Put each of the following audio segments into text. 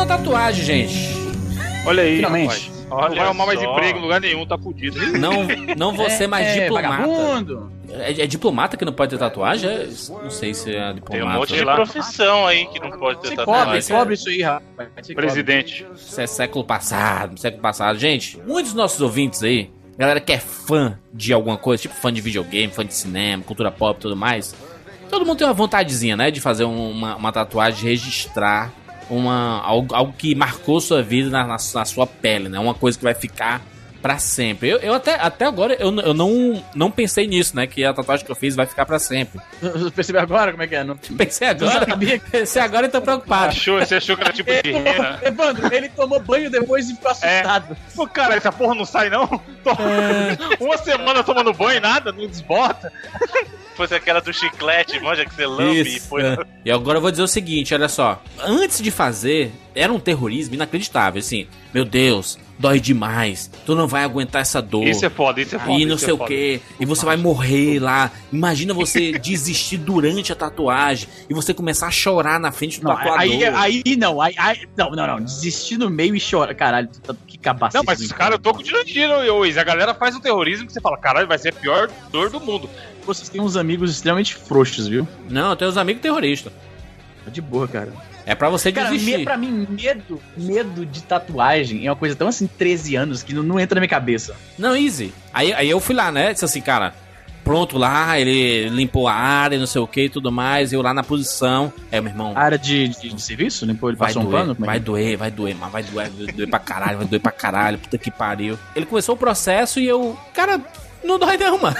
uma tatuagem, gente. Olha aí, Finalmente. rapaz. Olha não vai arrumar mais emprego em lugar nenhum, tá fudido. Não, não vou ser mais é, diplomata. vagabundo. É, é diplomata que não pode ter tatuagem? É- não sei se é diplomata. Tem um monte de lá. profissão aí que não pode ter Você tatuagem. cobre, isso é- cobre isso aí, rapaz. Cobre. Presidente. Isso é século passado, século passado. Gente, muitos dos nossos ouvintes aí, galera que é fã de alguma coisa, tipo fã de videogame, fã de cinema, cultura pop e tudo mais, todo mundo tem uma vontadezinha, né, de fazer um- uma, uma tatuagem, registrar uma, algo, algo que marcou sua vida na, na, na sua pele, né, uma coisa que vai ficar pra sempre. Eu, eu até, até agora, eu, eu não, não pensei nisso, né, que a tatuagem que eu fiz vai ficar pra sempre. Você percebeu agora como é que é? Não... Pensei agora, pensei agora e tô preocupado. Achou, você achou que era tipo de rena? Evandro, ele tomou banho depois e ficou assustado. Pô, cara, essa porra não sai não? Tô- Uma semana tomando banho e nada, não desbota. Fosse aquela do chiclete, manja que você lambe e Isso. põe é. na... E agora eu vou dizer o seguinte, olha só. Antes de fazer, era um terrorismo inacreditável, assim. Meu Deus, dói demais. Tu não vai aguentar essa dor. Isso é foda, isso é foda. e não sei é o que, e você vai morrer lá. Imagina você desistir durante a tatuagem e você começar a chorar na frente do Não, tatuador. aí, aí não, aí, aí- não, não, não, desistir no meio e chorar. Caralho, que cabaço. Não, mas, cara, eu tô com tiro, Luiz. A galera faz um terrorismo que você fala, caralho, vai ser a pior dor do mundo. Vocês têm uns amigos extremamente frouxos, viu? Não, eu tenho uns amigos terroristas. Tá de boa, cara. É pra você Cara, desistir. me, pra mim, medo, medo de tatuagem é uma coisa tão assim, 13 anos, que não, não entra na minha cabeça. Não, easy. Aí, aí eu fui lá, né? Disse assim, cara, pronto lá, ele limpou a área, não sei o que e tudo mais. Eu lá na posição. É, meu irmão. Área de, de, de serviço? Limpou, ele Vai passou um doer, pano? Como é vai que- doer, vai doer, mas vai doer, vai doer pra caralho, vai doer pra caralho, puta que pariu. Ele começou o processo e eu, cara, não dói não, mano.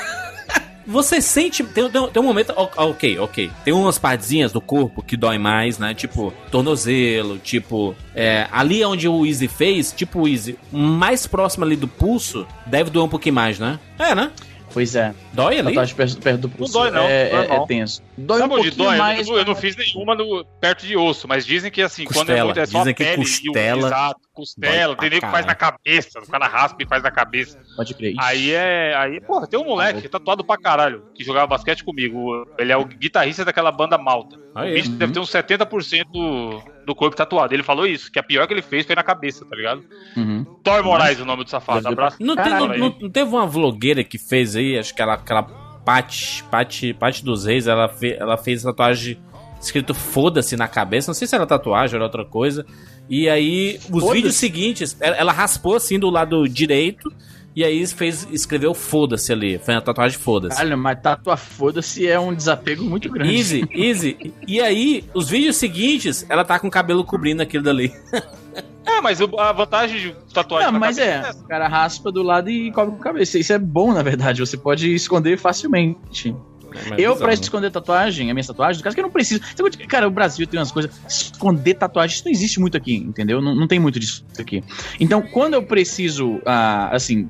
Você sente. Tem, tem, tem um momento. Ok, ok. Tem umas partezinhas do corpo que dói mais, né? Tipo, tornozelo, tipo. É, ali onde o Easy fez, tipo o Easy, mais próximo ali do pulso, deve doer um pouquinho mais, né? É, né? Pois é, Dói ali? tatuagem perto, perto do pulso dói, não, é, é, é tenso. Dói Sabe um onde pouquinho dói? mais. eu, não- eu não fiz nenhuma no- perto de osso, mas dizem que assim, quando é Costela. muito é só Dizem que pele costela e o, exato, costela, tem nego que faz na cabeça, o cara raspa e faz na cabeça. Pode crer. Aí é. Aí, porra, tem um moleque tatuado pra caralho que jogava basquete comigo. Ele é o guitarrista daquela banda malta. Aí. O bicho deve ter uns 70% do, do corpo tatuado. Ele falou isso, que a pior que ele fez foi na cabeça, tá ligado? Uhum. Thor Moraes, o nome do safado. Abraço. Não, tem- não- não- não teve uma vlogueira que fez aí, acho que ela, aquela Paty, Paty, Paty dos Reis, ela, fe, ela fez tatuagem escrito foda-se na cabeça, não sei se era tatuagem ou era outra coisa. E aí, os vídeos seguintes, ela, ela raspou assim do lado direito e aí fez, escreveu foda-se ali, foi uma tatuagem foda-se. Caralho, mas tatuar foda-se é um desapego muito grande. Easy, easy. E aí, os vídeos seguintes, ela tá com o cabelo cobrindo aquilo dali. É, mas o- a vantagem de tatuagem Não, mas é, o cara raspa do lado e cobre com a cabeça. Isso é bom, na verdade. Você pode esconder facilmente. eu, pra esconder tatuagem, a minha tatuagem, no caso que eu não preciso. Cara, o Brasil tem umas coisas. Esconder tatuagem, isso não existe muito aqui, entendeu? Não, não tem muito disso aqui. Então, quando eu preciso, ah, assim.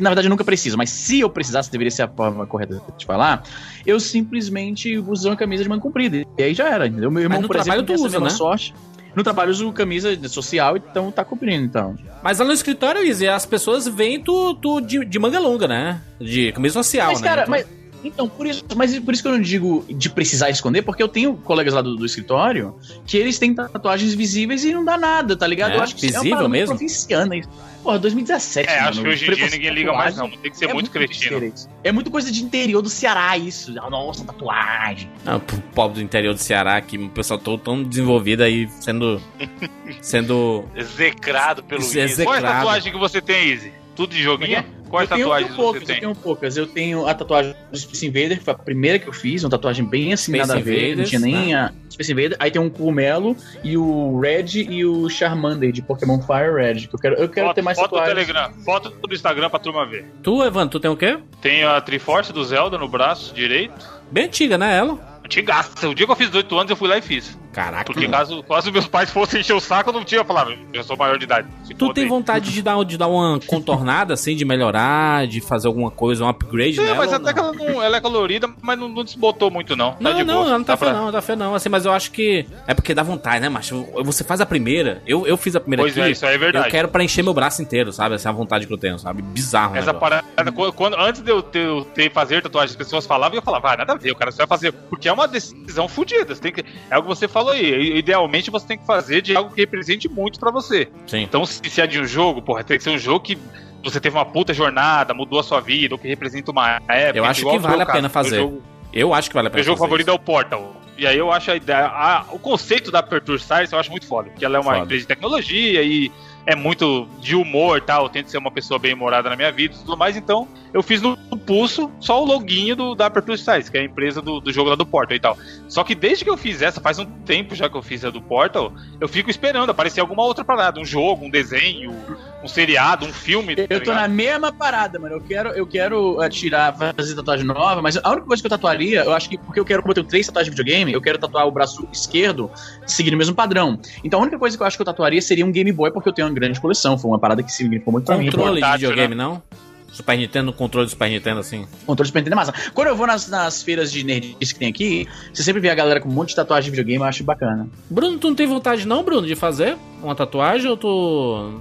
Na verdade, eu nunca preciso, mas se eu precisasse, deveria ser a forma correta de falar. Eu simplesmente uso uma camisa de manga comprida. E aí já era, entendeu? Meu irmão, no por exemplo, trabalho tu tem essa usa, né? sorte. No trabalho eu uso camisa social, então tá cobrindo, então. Mas lá no escritório, Easy, as pessoas veem tu, tu de, de manga longa, né? De camisa social, Mas, né? cara, Então- mas. Então, por isso, mas por isso que eu não digo de precisar esconder, porque eu tenho colegas lá do, do escritório que eles têm tatuagens visíveis e não dá nada, tá ligado? É? eu acho que isso é Visível uma muito mesmo? provinciana isso. Porra, 2017. É, mano, acho que hoje em dia ninguém liga mais, não. Tem que ser é muito cretino. besteira isso. É muito coisa de interior do Ceará, isso. Ah, Nossa, tatuagem. Ah, pro pobre do interior do Ceará, que o pessoal todo tão desenvolvido aí, sendo. sendo. Execrado pelo Izzy. Qual é a tatuagem que você tem, Izzy? Tudo de joguinho? Quais eu tenho, tatuagens eu tenho poucas, você eu tem? tenho poucas. Eu tenho a tatuagem do Space Invader, que foi a primeira que eu fiz, uma tatuagem bem assim, Space nada a ver. Não Invaders, tinha nem né? a Space Invader. Aí tem um cogumelo e o Red e o Charmander de Pokémon Fire Red. Que eu quero, eu quero Foto, ter mais foto do tatuagens. Telegram, foto do Instagram pra turma ver. Tu, Evan, tu tem o quê? Tem a Triforce do Zelda no braço direito. Bem antiga, né, ela? Antigaça. O dia que eu fiz 18 anos, eu fui lá e fiz. Caraca. Porque caso, caso meus pais fossem encher o saco, eu não tinha falado. Eu sou maior de idade. Se Tu tem aí. vontade de dar, de dar uma contornada, assim, de melhorar, de fazer alguma coisa, um upgrade É, nela? mas até que ela, não, ela é colorida, mas não, não desbotou muito, não. Tá Não, de não, boa. ela não tá fé pra- não, não tá fé não. Assim, mas eu acho que é porque dá vontade, né, macho? Você faz a primeira, eu, eu fiz a primeira Pois aqui. é, isso aí é verdade. Eu quero pra encher meu braço inteiro, sabe? Essa é a vontade que eu tenho, sabe? Bizarro, né? Essa parada, quando, quando- antes de eu ter, ter fazer tatuagem, as pessoas falavam e eu falava, ah, nada a ver, o cara só vai fazer. Porque é uma decisão fodida. Você tem que, é o que você falou falou aí. Idealmente você tem que fazer de algo que represente muito para você. Sim. Então, se, se é de um jogo, porra, tem que ser um jogo que você teve uma puta jornada, mudou a sua vida, ou que representa uma época. Eu acho que vale a pena fazer. Jogo, eu acho que vale a pena. Meu jogo favorito isso. é o Portal. E aí eu acho a ideia. A, o conceito da Aperture Science eu acho muito foda. Porque ela é uma foda. empresa de tecnologia e é muito de humor tal. Eu tento ser uma pessoa bem humorada na minha vida e tudo mais. Então, eu fiz no, pulso só o loginho do, da Aperture Size, que é a empresa do, do jogo lá do Portal e tal. Só que desde que eu fiz essa, faz um tempo já que eu fiz a do Portal, eu fico esperando aparecer alguma outra parada. Um jogo, um desenho, um seriado, um filme. Tá eu tô na mesma parada, mano. Eu quero, eu quero uh, tirar, fazer tatuagem nova, mas a única coisa que eu tatuaria, eu acho que porque eu quero, como eu tenho três tatuagens de videogame, eu quero tatuar o braço esquerdo seguindo o mesmo padrão. Então a única coisa que eu acho que eu tatuaria seria um Game Boy, porque eu tenho uma grande coleção. Foi uma parada que significou muito pra mim. Controle de videogame, né? não? Super Nintendo, controle do Super Nintendo, assim. Controle do Super Nintendo é massa. Quando eu vou nas, nas feiras de nerdice que tem aqui, você sempre vê a galera com um monte de tatuagem de videogame, eu acho bacana. Bruno, tu não tem vontade não, Bruno, de fazer uma tatuagem ou tu...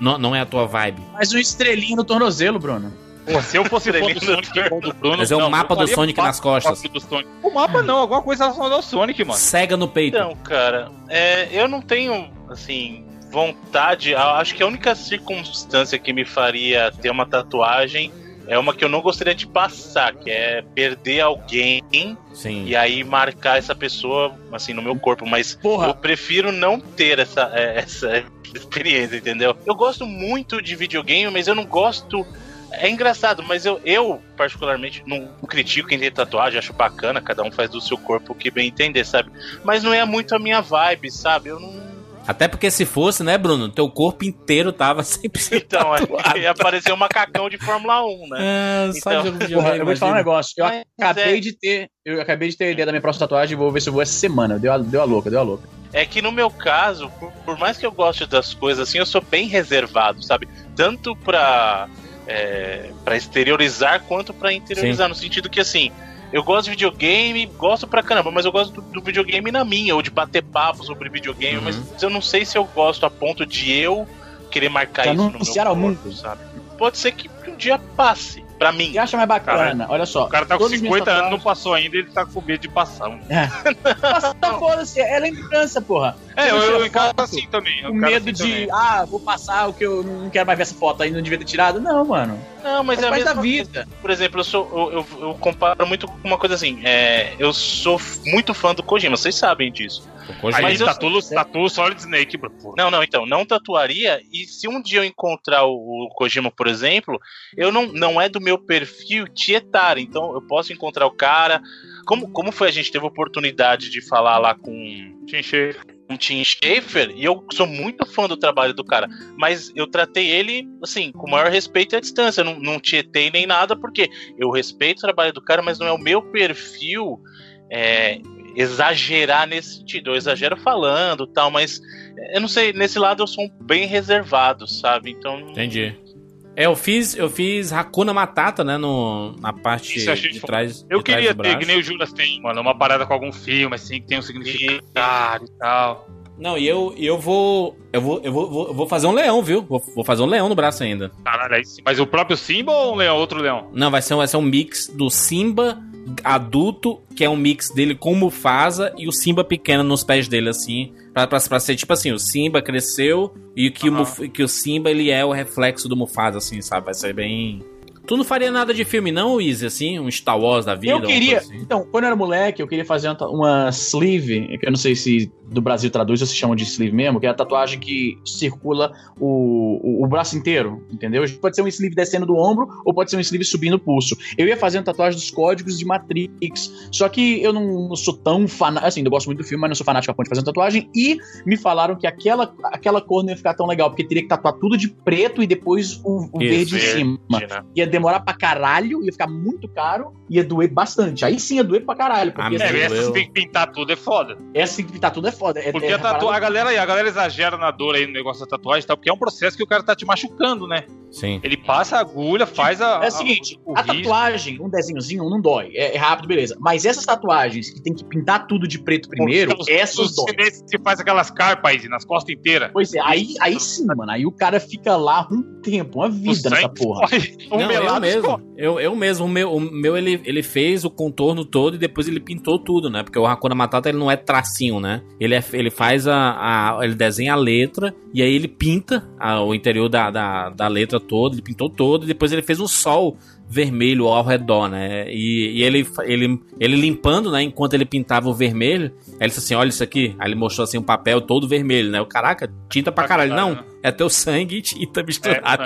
Não, não é a tua vibe? Mas um estrelinho no tornozelo, Bruno. Pô, se eu fosse fã do Sonic igual do Bruno. Mas é o não, mapa do Sonic nas costas. O mapa não, alguma coisa relacionada ao Sonic, mano. Cega no peito. Então, cara, é, eu não tenho, assim, vontade. Acho que a única circunstância que me faria ter uma tatuagem é uma que eu não gostaria de passar, que é perder alguém Sim. e aí marcar essa pessoa assim no meu corpo. Mas Porra. eu prefiro não ter essa, é, essa experiência, entendeu? Eu gosto muito de videogame, mas eu não gosto é engraçado, mas eu, eu particularmente, não critico quem tem tatuagem, acho bacana, cada um faz do seu corpo o que bem entender, sabe? Mas não é muito a minha vibe, sabe? Eu não. Até porque se fosse, né, Bruno? Teu corpo inteiro tava 100% Então, é, ia aparecer um macacão de Fórmula 1, né? É, só então, jogo de Porra, eu vou te falar um negócio. Eu mas acabei é... de ter. Eu acabei de ter a ideia da minha próxima tatuagem e vou ver se eu vou essa semana. Deu a, deu a louca, deu a louca. É que no meu caso, por, por mais que eu goste das coisas assim, eu sou bem reservado, sabe? Tanto pra é, para exteriorizar quanto para interiorizar, Sim. no sentido que assim, eu gosto de videogame, gosto pra caramba, mas eu gosto do, do videogame na minha, ou de bater papo sobre videogame, uhum. mas eu não sei se eu gosto a ponto de eu querer marcar isso no meu corpo, mundo. sabe? Pode ser que um dia passe. Pra mim. que acha mais bacana? Olha só. O cara tá com 50 anos, não passou ainda, ele tá com medo de passar. É. Passa, foda-se, é lembrança, porra. É, eu, eu encaro assim também. Com medo assim de, também. ah, vou passar o que eu não quero mais ver essa foto aí, não devia ter tirado. Não, mano. Não, mas é a mesma da vida. Por exemplo, eu sou. Eu, eu, eu, comparo muito com uma coisa assim. É, eu sou muito fã do Kojima, vocês sabem disso. Kojima. Mas eu, tatu, tatu Solid Snake, bro. Não, não, então, não tatuaria. E se um dia eu encontrar o, o Kojima, por exemplo, eu não, não é do meu perfil tietar. Então eu posso encontrar o cara. Como, como foi a gente teve a oportunidade de falar lá com Tim com Tim Schafer, e eu sou muito fã do trabalho do cara, mas eu tratei ele, assim, com o maior respeito e à distância, eu não, não tietei nem nada, porque eu respeito o trabalho do cara, mas não é o meu perfil é, exagerar nesse sentido. Eu exagero falando tal, mas eu não sei, nesse lado eu sou bem reservado, sabe? Então. Entendi. É, eu fiz, eu fiz Hakuna Matata, né, no, na parte de trás. Eu de queria trás ter, que nem o Juras tem, mano, uma parada com algum filme, assim, que tem um significado e tal. Não, e eu, eu vou. Eu vou, eu vou, eu vou fazer um leão, viu? Vou, vou fazer um leão no braço ainda. Caralho, mas o próprio Simba ou um leão, outro leão? Não, vai ser, vai ser um mix do Simba adulto, que é um mix dele com o Mufasa, e o Simba pequeno nos pés dele, assim. Pra, pra, pra ser tipo assim, o Simba cresceu e que, uhum. o, que o Simba ele é o reflexo do Mufasa, assim, sabe? Vai ser bem. Tu não faria nada de filme, não, Easy, assim? Um Star Wars da vida? Eu queria. Assim? Então, quando eu era moleque, eu queria fazer uma, uma sleeve, que eu não sei se do Brasil traduz ou se chama de sleeve mesmo, que é a tatuagem que circula o, o, o, braço inteiro, entendeu? Pode ser um sleeve descendo do ombro ou pode ser um sleeve subindo o pulso. Eu ia fazer uma tatuagem dos códigos de Matrix, só que eu não sou tão fanático, assim, eu gosto muito do filme, mas não sou fanático a ponto de fazer uma tatuagem, e me falaram que aquela, aquela cor não ia ficar tão legal, porque teria que tatuar tudo de preto e depois o, o verde em cima. Né? Ia demorar pra caralho, ia ficar muito caro, ia doer bastante. Aí sim ia doer pra caralho. Porque, ah, assim, essa tem que pintar tudo é foda. Essa tem que pintar tudo é foda. É, porque é, a, tatu... a galera a galera exagera na dor aí no negócio da tatuagem, tá? Porque é um processo que o cara tá te machucando, né? Sim. Ele passa a agulha, faz a. É o seguinte, a, a tatuagem, um desenhozinho, não dói. É, é, rápido, beleza. Mas essas tatuagens que tem que pintar tudo de preto primeiro, Pô, essas dói. Você faz aquelas carpas aí nas costas inteiras. Pois é, aí, aí sim, mano. Aí o cara fica lá um tempo, uma vida nessa porra. Um não, eu mesmo. Eu, eu mesmo. O meu, o meu ele, ele fez o contorno todo e depois ele pintou tudo, né? Porque o Hakuna Matata ele não é tracinho, né? Ele, é, ele faz a, a. Ele desenha a letra e aí ele pinta a, o interior da, da, da letra todo, ele pintou todo, e depois ele fez um sol vermelho ao redor, né? E, e, ele, ele, ele limpando, né? Enquanto ele pintava o vermelho, ele disse assim: Olha isso aqui. Aí ele mostrou assim um papel todo vermelho, né? O caraca, tinta pra caralho. Não, é teu sangue e tinta misturado.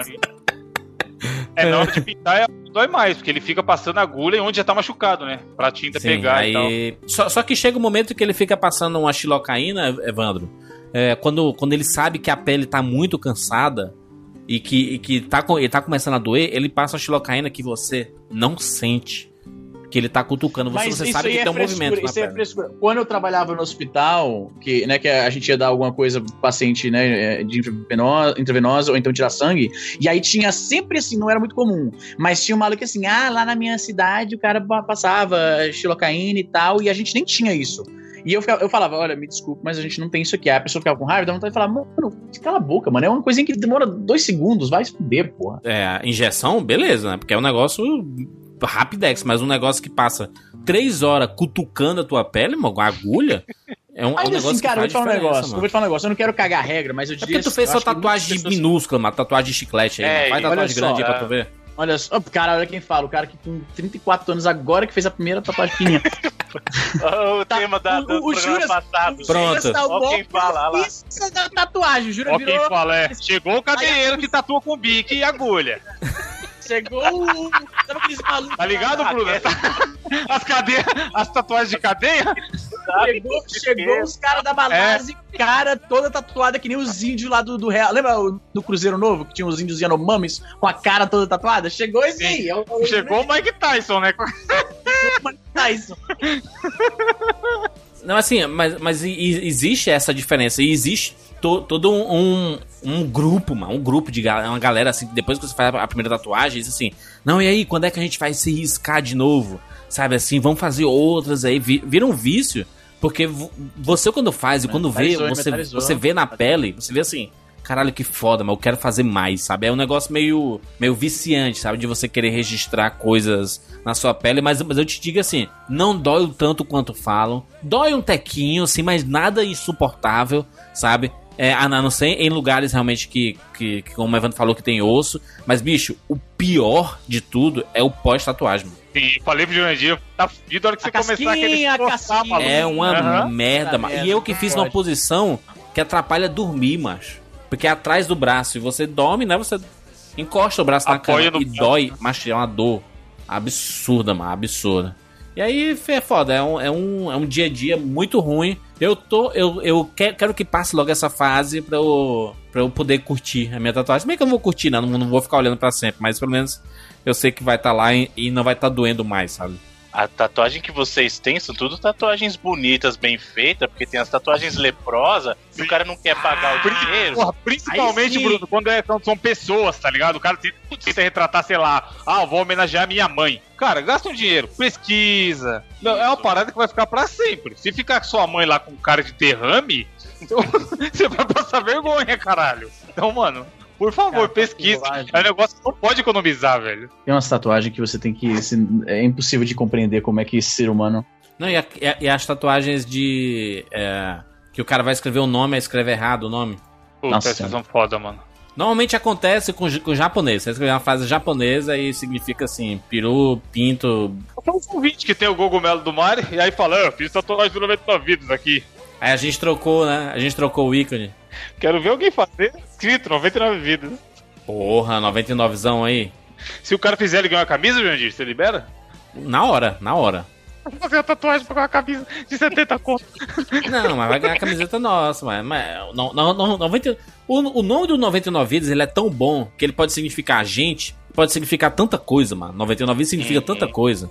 É, é, na hora de pintar é, dói mais, porque ele fica passando agulha onde já tá machucado, né? Pra tinta Sim, pegar aí... e tal. Só, só que chega um momento que ele fica passando uma xilocaína, Evandro. É, quando, quando ele sabe que a pele tá muito cansada, e que, e que tá, ele tá começando a doer, ele passa a xilocaína que você não sente. Que ele tá cutucando você, você sabe que é tem um frescura, movimento. isso é frescura. Quando eu trabalhava no hospital, que, né, que a gente ia dar alguma coisa pro paciente, né, de intravenosa, intravenosa ou então tirar sangue, e aí tinha sempre assim, não era muito comum, mas tinha um maluco assim, ah, lá na minha cidade o cara passava xilocaína e tal, e a gente nem tinha isso. E eu, eu falava, olha, me desculpe, mas a gente não tem isso aqui. Aí a pessoa ficava com raiva, dá vontade de falar, mano, cala a boca, mano. É uma coisinha que demora dois segundos, vai fuder, porra. É, injeção, beleza, né? Porque é um negócio rapidex, mas um negócio que passa três horas cutucando a tua pele, uma agulha. É um, é um negócio assim, cara, eu vou te falar um negócio. Mano. Eu vou te falar um negócio. Eu não quero cagar a regra, mas eu diria. É porque tu fez sua tatuagem pessoas... minúscula, uma tatuagem de chiclete aí. É, Faz tatuagem grande só, aí pra tu ver. Olha só, cara, olha quem fala, o cara que com 34 anos agora que fez a primeira tatuagem. o tá, tema da, do o, o Juras, passado. Pronto. Tá Ó quem fala, lá. Isso da tatuagem, Jura Ó quem fala, é. Chegou o cadeiro que tatua com bique e agulha. Chegou o. Sabe aqueles malucos? Tá ligado, Bruno? As cadeias, as tatuagens de cadeia? Chegou, chegou os caras da balada é. cara toda tatuada que nem os índios lá do, do Real. Lembra do Cruzeiro Novo, que tinha os índios Yanomamis com a cara toda tatuada? Chegou esse aí. É o, o, Chegou o Mike Tyson, né? Não, assim, mas, mas existe essa diferença. E existe to, todo um, um, um, grupo, mano, um grupo de uma galera assim, depois que você faz a primeira tatuagem, diz assim: Não, e aí, quando é que a gente vai se riscar de novo? Sabe assim, vamos fazer outras aí. Vira um vício. Porque você, quando faz e quando vê, você, você vê na pele, você vê assim, caralho, que foda, mas eu quero fazer mais, sabe? É um negócio meio, meio viciante, sabe? De você querer registrar coisas na sua pele, mas, mas eu te digo assim, não dói o tanto quanto falam. Dói um tequinho, assim, mas nada insuportável, sabe? É, a não ser em lugares realmente que, que, que, como o Evandro falou, que tem osso. Mas, bicho, o pior de tudo é o pós-tatuagem, mano. Sim, falei pro Jurandir, tá fudido a hora que você começar aquele esforçar, É uma uhum. merda, mano. E eu que fiz numa posição que atrapalha dormir, macho. Porque é atrás do braço. E você dorme, né? Você encosta o braço na cama e dói. Mas é uma dor absurda, mano. Absurda. E aí é foda. É um, é um, é um dia a dia muito ruim. Eu tô. Eu, eu quero, quero que passe logo essa fase pra eu, pra eu poder curtir a minha tatuagem. Meio que eu não vou curtir, não. Não vou ficar olhando pra sempre. Mas pelo menos eu sei que vai estar tá lá e, e não vai estar tá doendo mais, sabe? A tatuagem que vocês têm são tudo tatuagens bonitas, bem feitas, porque tem as tatuagens leprosas e o cara não quer pagar o dinheiro. Porra, principalmente, Bruno, quando é, são, pessoas, tá ligado? O cara tenta, tenta retratar, sei lá, ah, vou homenagear minha mãe. Cara, gasta um dinheiro, pesquisa. Não, é uma parada que vai ficar para sempre. Se ficar sua mãe lá com cara de derrame, então, você vai passar vergonha, caralho. Então, mano, por favor, Cara, pesquise. É um negócio que não pode economizar, velho. Tem uma tatuagem que você tem que. É impossível de compreender como é que esse ser humano. Não, e, a, e as tatuagens de. É, que o cara vai escrever o um nome e escreve errado o nome. Puta, Nossa, essas são foda, mano. Normalmente acontece com, com japonês. Você escreve uma frase japonesa e significa assim, peru, pinto. Tem um convite que tem o cogumelo do mar e aí fala, eu fiz tatuagem do 99 vidas aqui. Aí a gente trocou, né? A gente trocou o ícone. Quero ver alguém fazer escrito 99 vidas. Porra, 99zão aí. Se o cara fizer ele ganhar uma camisa, Jandir, você libera? Na hora, na hora. Vou fazer a tatuagem pra uma camisa de 70 conto. Não, mas vai ganhar a camiseta nossa, mas. mas não, não, não, 90, o, o nome do 99 vidas ele é tão bom que ele pode significar a gente, pode significar tanta coisa, mano. 99 vidas significa tanta coisa.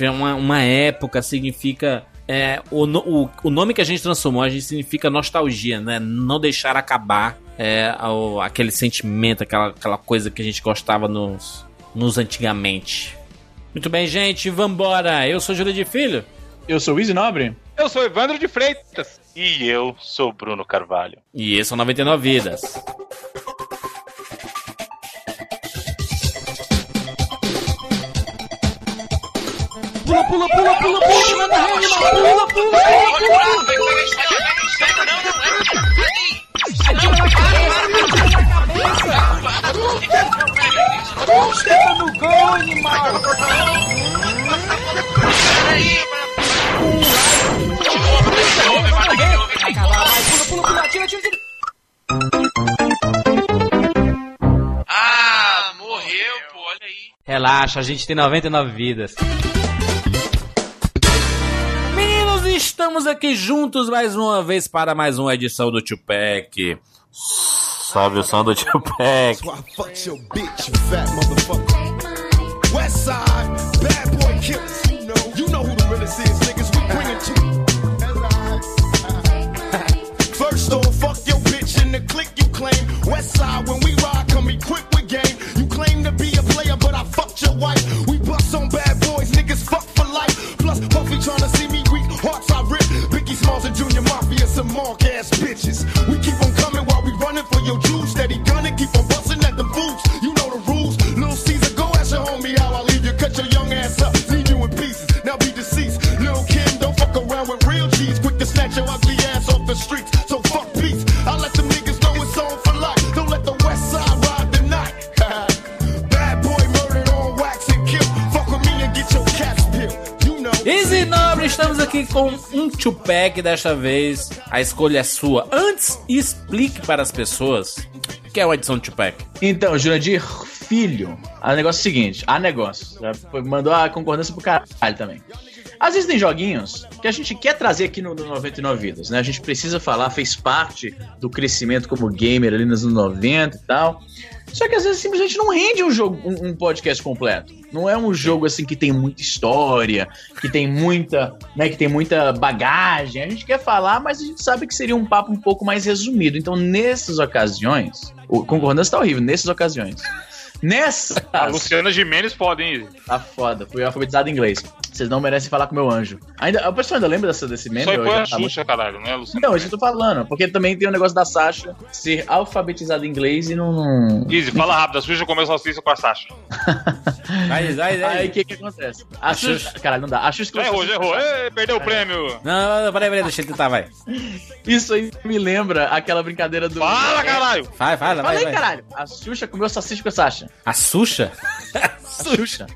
Uma, uma época significa é, o, o, o nome que a gente transformou, a gente significa nostalgia, né? Não deixar acabar é, ao, aquele sentimento, aquela, aquela coisa que a gente gostava nos, nos antigamente. Muito bem, gente, vambora. Eu sou Júlio de Filho. Eu sou o Easy Nobre. Eu sou Evandro de Freitas. E eu sou Bruno Carvalho. E esse é o 99 Vidas. Pula, pula, pula, pula, pula, manda rede, pula, pula, pula, pula. Esteta no gol, animal! Peraí, ah, morreu, pô, olha aí. Relaxa, a gente tem 99 vidas. Estamos aqui juntos mais uma vez para mais uma edição do Tupac. Sobe o som do Tupac. Westside, bad boy killers. You know who the realest is, niggas. Tupac desta vez. A escolha é sua. Antes, explique para as pessoas o que é uma edição de Tupac. Então, Jurandir Filho, o negócio é o seguinte: há negócio. Mandou a concordância pro caralho também. Às vezes tem joguinhos que a gente quer trazer aqui no, no 99 Vidas, né? A gente precisa falar, fez parte do crescimento como gamer ali nos anos 90 e tal. Só que às vezes simplesmente não rende um jogo, um, um, podcast completo. Não é um jogo assim que tem muita história, que tem muita, né, que tem muita bagagem. A gente quer falar, mas a gente sabe que seria um papo um pouco mais resumido. Então, nessas ocasiões, o concordância tá horrível, nessas ocasiões. Nessa. A Luciana Gimenez podem ir. Tá foda, fui alfabetizado em inglês. Vocês não merecem falar com meu anjo. Ainda, a pessoa ainda lembra dessa, desse meme? Só foi a Xuxa, caralho, né, Luciana? Não, isso eu tô falando. Porque também tem o um negócio da Sasha ser alfabetizada em inglês e não. não... Easy, fala rápido. A Xuxa comeu salsicha com a Sasha. aí, aí, aí. Aí o que que acontece? A, a Xuxa... Caralho, não dá. A Xuxa. Errou, já errou. Ei, perdeu o prêmio. Não, não, peraí, peraí, deixa ele tentar, vai. Isso aí me lembra aquela brincadeira do. Fala, caralho! Vai, fala, vai. Fala aí, caralho. A Xuxa comeu salsicha com a Sasha. A Xuxa? a Xuxa.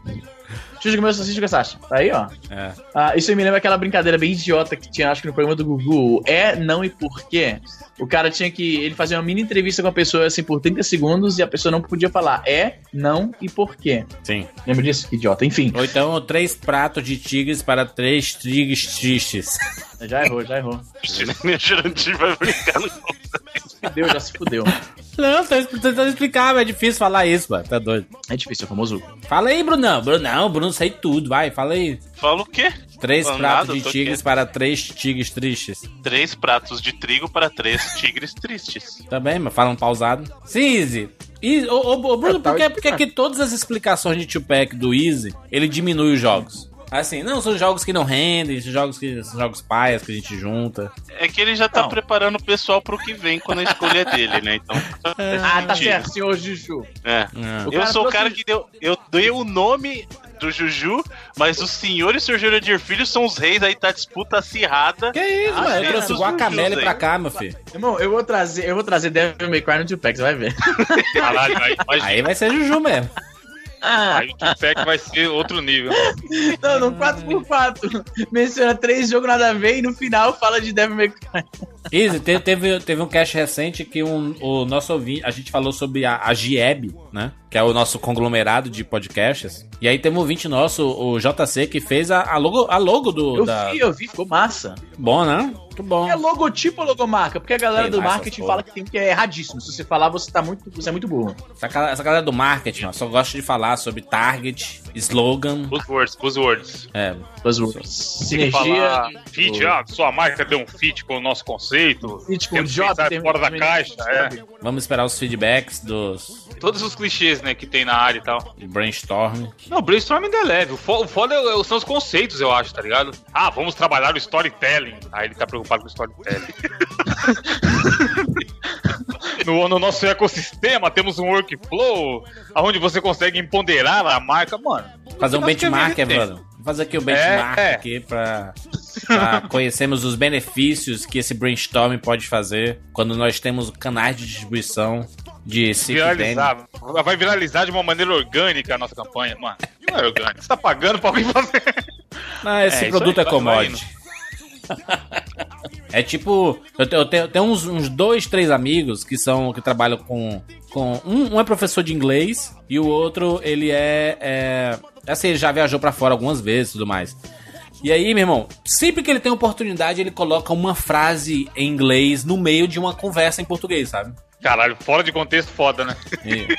Xuxa comeu salsicha com a Sasha. Tá aí, ó. É. Ah, isso aí me lembra aquela brincadeira bem idiota que tinha, acho que no programa do Gugu. É, não e por quê? O cara tinha que. Ele fazia uma mini entrevista com a pessoa assim por 30 segundos e a pessoa não podia falar é, não e por quê. Sim. Lembra disso? Que idiota. Enfim. Ou então, três pratos de tigres para três tigres tristes. Já errou, já errou. Minha Jurandir vai brincar no Se fudeu, já se fudeu. Não, tô tentando explicar, mas é difícil falar isso, mano. Tá doido. É difícil, é famoso. Fala aí, Brunão. Brunão, Bruno sei tudo, vai, fala aí. Fala o quê? Três pratos nada, de tigres quieto. para três tigres tristes. Três pratos de trigo para três tigres tristes. Também, mas falam pausado. Sim, Easy. E, ô, ô, ô Bruno, por que, por que, que todas as explicações de Tupac do Easy, ele diminui os jogos? Assim, não, são jogos que não rendem, são jogos que são jogos paias que a gente junta. É que ele já tá não. preparando o pessoal pro que vem quando a escolha é dele, né? Então. ah, tá certo, senhor Juju. É. é. Eu sou o cara que deu. Eu dei o nome do Juju, mas o senhor e o senhor Jurandir Filho são os reis, aí tá disputa acirrada. Que isso, ah, mano? Eu trouxe o Guacamele pra cá, meu filho. Irmão, eu vou trazer, eu vou trazer Devil May Cry no Tupac, você vai ver. Caralho, aí, aí vai ser Juju mesmo. Ah. Aí o Tupac vai ser outro nível. Não, no 4x4 menciona três jogos nada a ver e no final fala de Devil May Cry. Easy, teve, teve, teve um cast recente que um, o nosso ouvinte, a gente falou sobre a, a Gieb, né? Que é o nosso conglomerado de podcasts. E aí teve um ouvinte nosso, o JC, que fez a, a logo, a logo do. Eu da... vi, eu vi, ficou massa. Bom, né? Muito bom. É logotipo ou logomarca? Porque a galera tem do marketing fala que tem que é erradíssimo. Se você falar, você tá muito. Você é muito burro. Essa, essa galera do marketing, ó, só gosta de falar sobre target, slogan. Buzzwords, buzzwords. É. Buzzwords. Sinergia. Fit, ah, sua marca deu um fit com o nosso conceito. Fit com o job. Fora da caixa, é. Vamos esperar os feedbacks dos. Todos os clichês, né, que tem na área e tal. Brainstorm. Não, brainstorm ainda é leve. O foda é são os conceitos, eu acho, tá ligado? Ah, vamos trabalhar o storytelling. Aí ele tá preocupado o storytelling. no, no, nosso ecossistema temos um workflow onde você consegue empoderar a marca, mano. Fazer um benchmark, Evandro. Vou fazer aqui o benchmark é, é. aqui pra, pra conhecermos os benefícios que esse brainstorm pode fazer quando nós temos canais de distribuição de viralizar. Vai viralizar de uma maneira orgânica a nossa campanha, mano. Não é orgânico. Você tá pagando pra alguém fazer. Não, esse é, produto é commodity. É tipo, eu tenho, eu tenho, uns, uns, dois, três amigos que são que trabalham com, com um, um, é professor de inglês e o outro ele é, é assim, ele já viajou para fora algumas vezes, e tudo mais. E aí, meu irmão, sempre que ele tem oportunidade, ele coloca uma frase em inglês no meio de uma conversa em português, sabe? Caralho, fora de contexto, foda, né?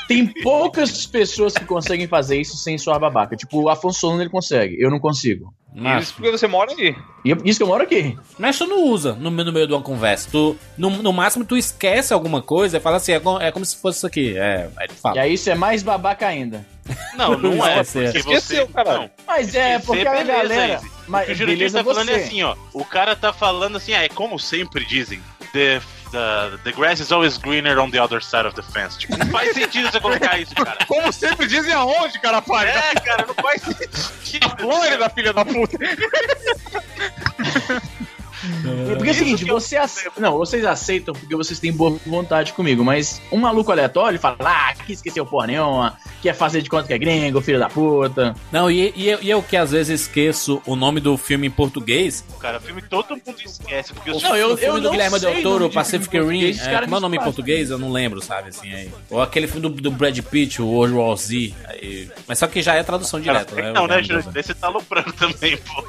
Tem poucas pessoas que conseguem fazer isso sem suar babaca. Tipo, o Afonso Solano ele consegue, eu não consigo. Mas... Isso porque você mora aqui. Isso que eu moro aqui. Mas tu não usa no, no meio de uma conversa. Tu, no, no máximo, tu esquece alguma coisa e fala assim, é, é como se fosse isso aqui. É, aí tu fala. E aí isso é mais babaca ainda. Não, não é. Porque você... Esqueceu, caralho. Mas é, porque a galera... Mas, o que tá falando é assim, ó. O cara tá falando assim, ah, é como sempre dizem. The the, the grass is always greener on the other side of the fence. Tipo, não faz sentido você colocar isso, cara. Como sempre dizem aonde, cara, pai? É, cara, não faz sentido. A Flórida, filha da puta. Porque é o seguinte, você ace... não, vocês aceitam porque vocês têm boa vontade comigo, mas um maluco aleatório fala, ah, que esqueceu porra nenhuma, quer fazer de conta que é gringo, filho da puta. Não, e, e, eu, e eu que às vezes esqueço o nome do filme em português. Cara, o filme todo mundo esquece, porque o, não, eu, o filme eu do Guilherme Del Toro, Pacific Rim, é, como é o nome em português? Eu não lembro, sabe, assim, aí. Ou aquele filme do, do Brad Pitt, o World War Z, aí. mas só que já é tradução direta, né? Não, né, Júlio? Você tá aloprando também, pô.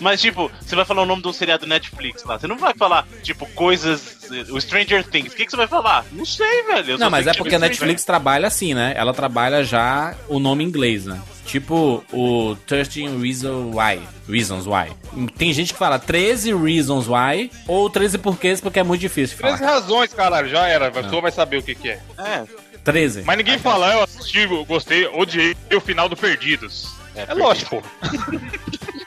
Mas, tipo, você vai falar o nome de um seriado Netflix lá. Você não vai falar, tipo, coisas. O Stranger Things. O que, que você vai falar? Não sei, velho. não, mas é porque a Netflix trabalha assim, né? Ela trabalha já o nome inglês, né? Tipo o 13 Reasons Why. Reasons Why. Tem gente que fala 13 Reasons Why ou 13 porquês porque é muito difícil falar. 13 razões, caralho, já era. A pessoa vai saber o que, que é. É. 13. Mas ninguém fala, eu assisti, gostei, odiei o final do Perdidos. É, é lógico.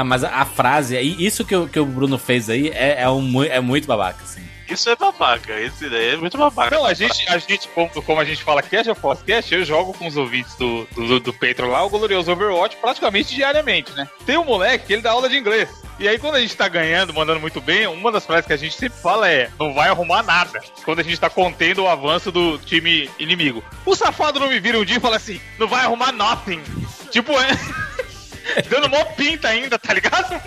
ah, mas a, a, frase, isso que, o, que o Bruno fez aí é, é, um, é muito babaca, assim. Isso é babaca, esse daí é muito babaca. Não, a gente, a gente como, como a gente fala cash ou podcast, eu jogo com os ouvintes do, do, do Patreon lá, o glorioso Overwatch, praticamente diariamente, né? Tem um moleque que ele dá aula de inglês. E aí, quando a gente tá ganhando, mandando muito bem, uma das frases que a gente sempre fala é: não vai arrumar nada. Quando a gente tá contendo o avanço do time inimigo. O safado não me vira um dia e fala assim: não vai arrumar nothing. Tipo, é. Dando mó pinta ainda, tá ligado?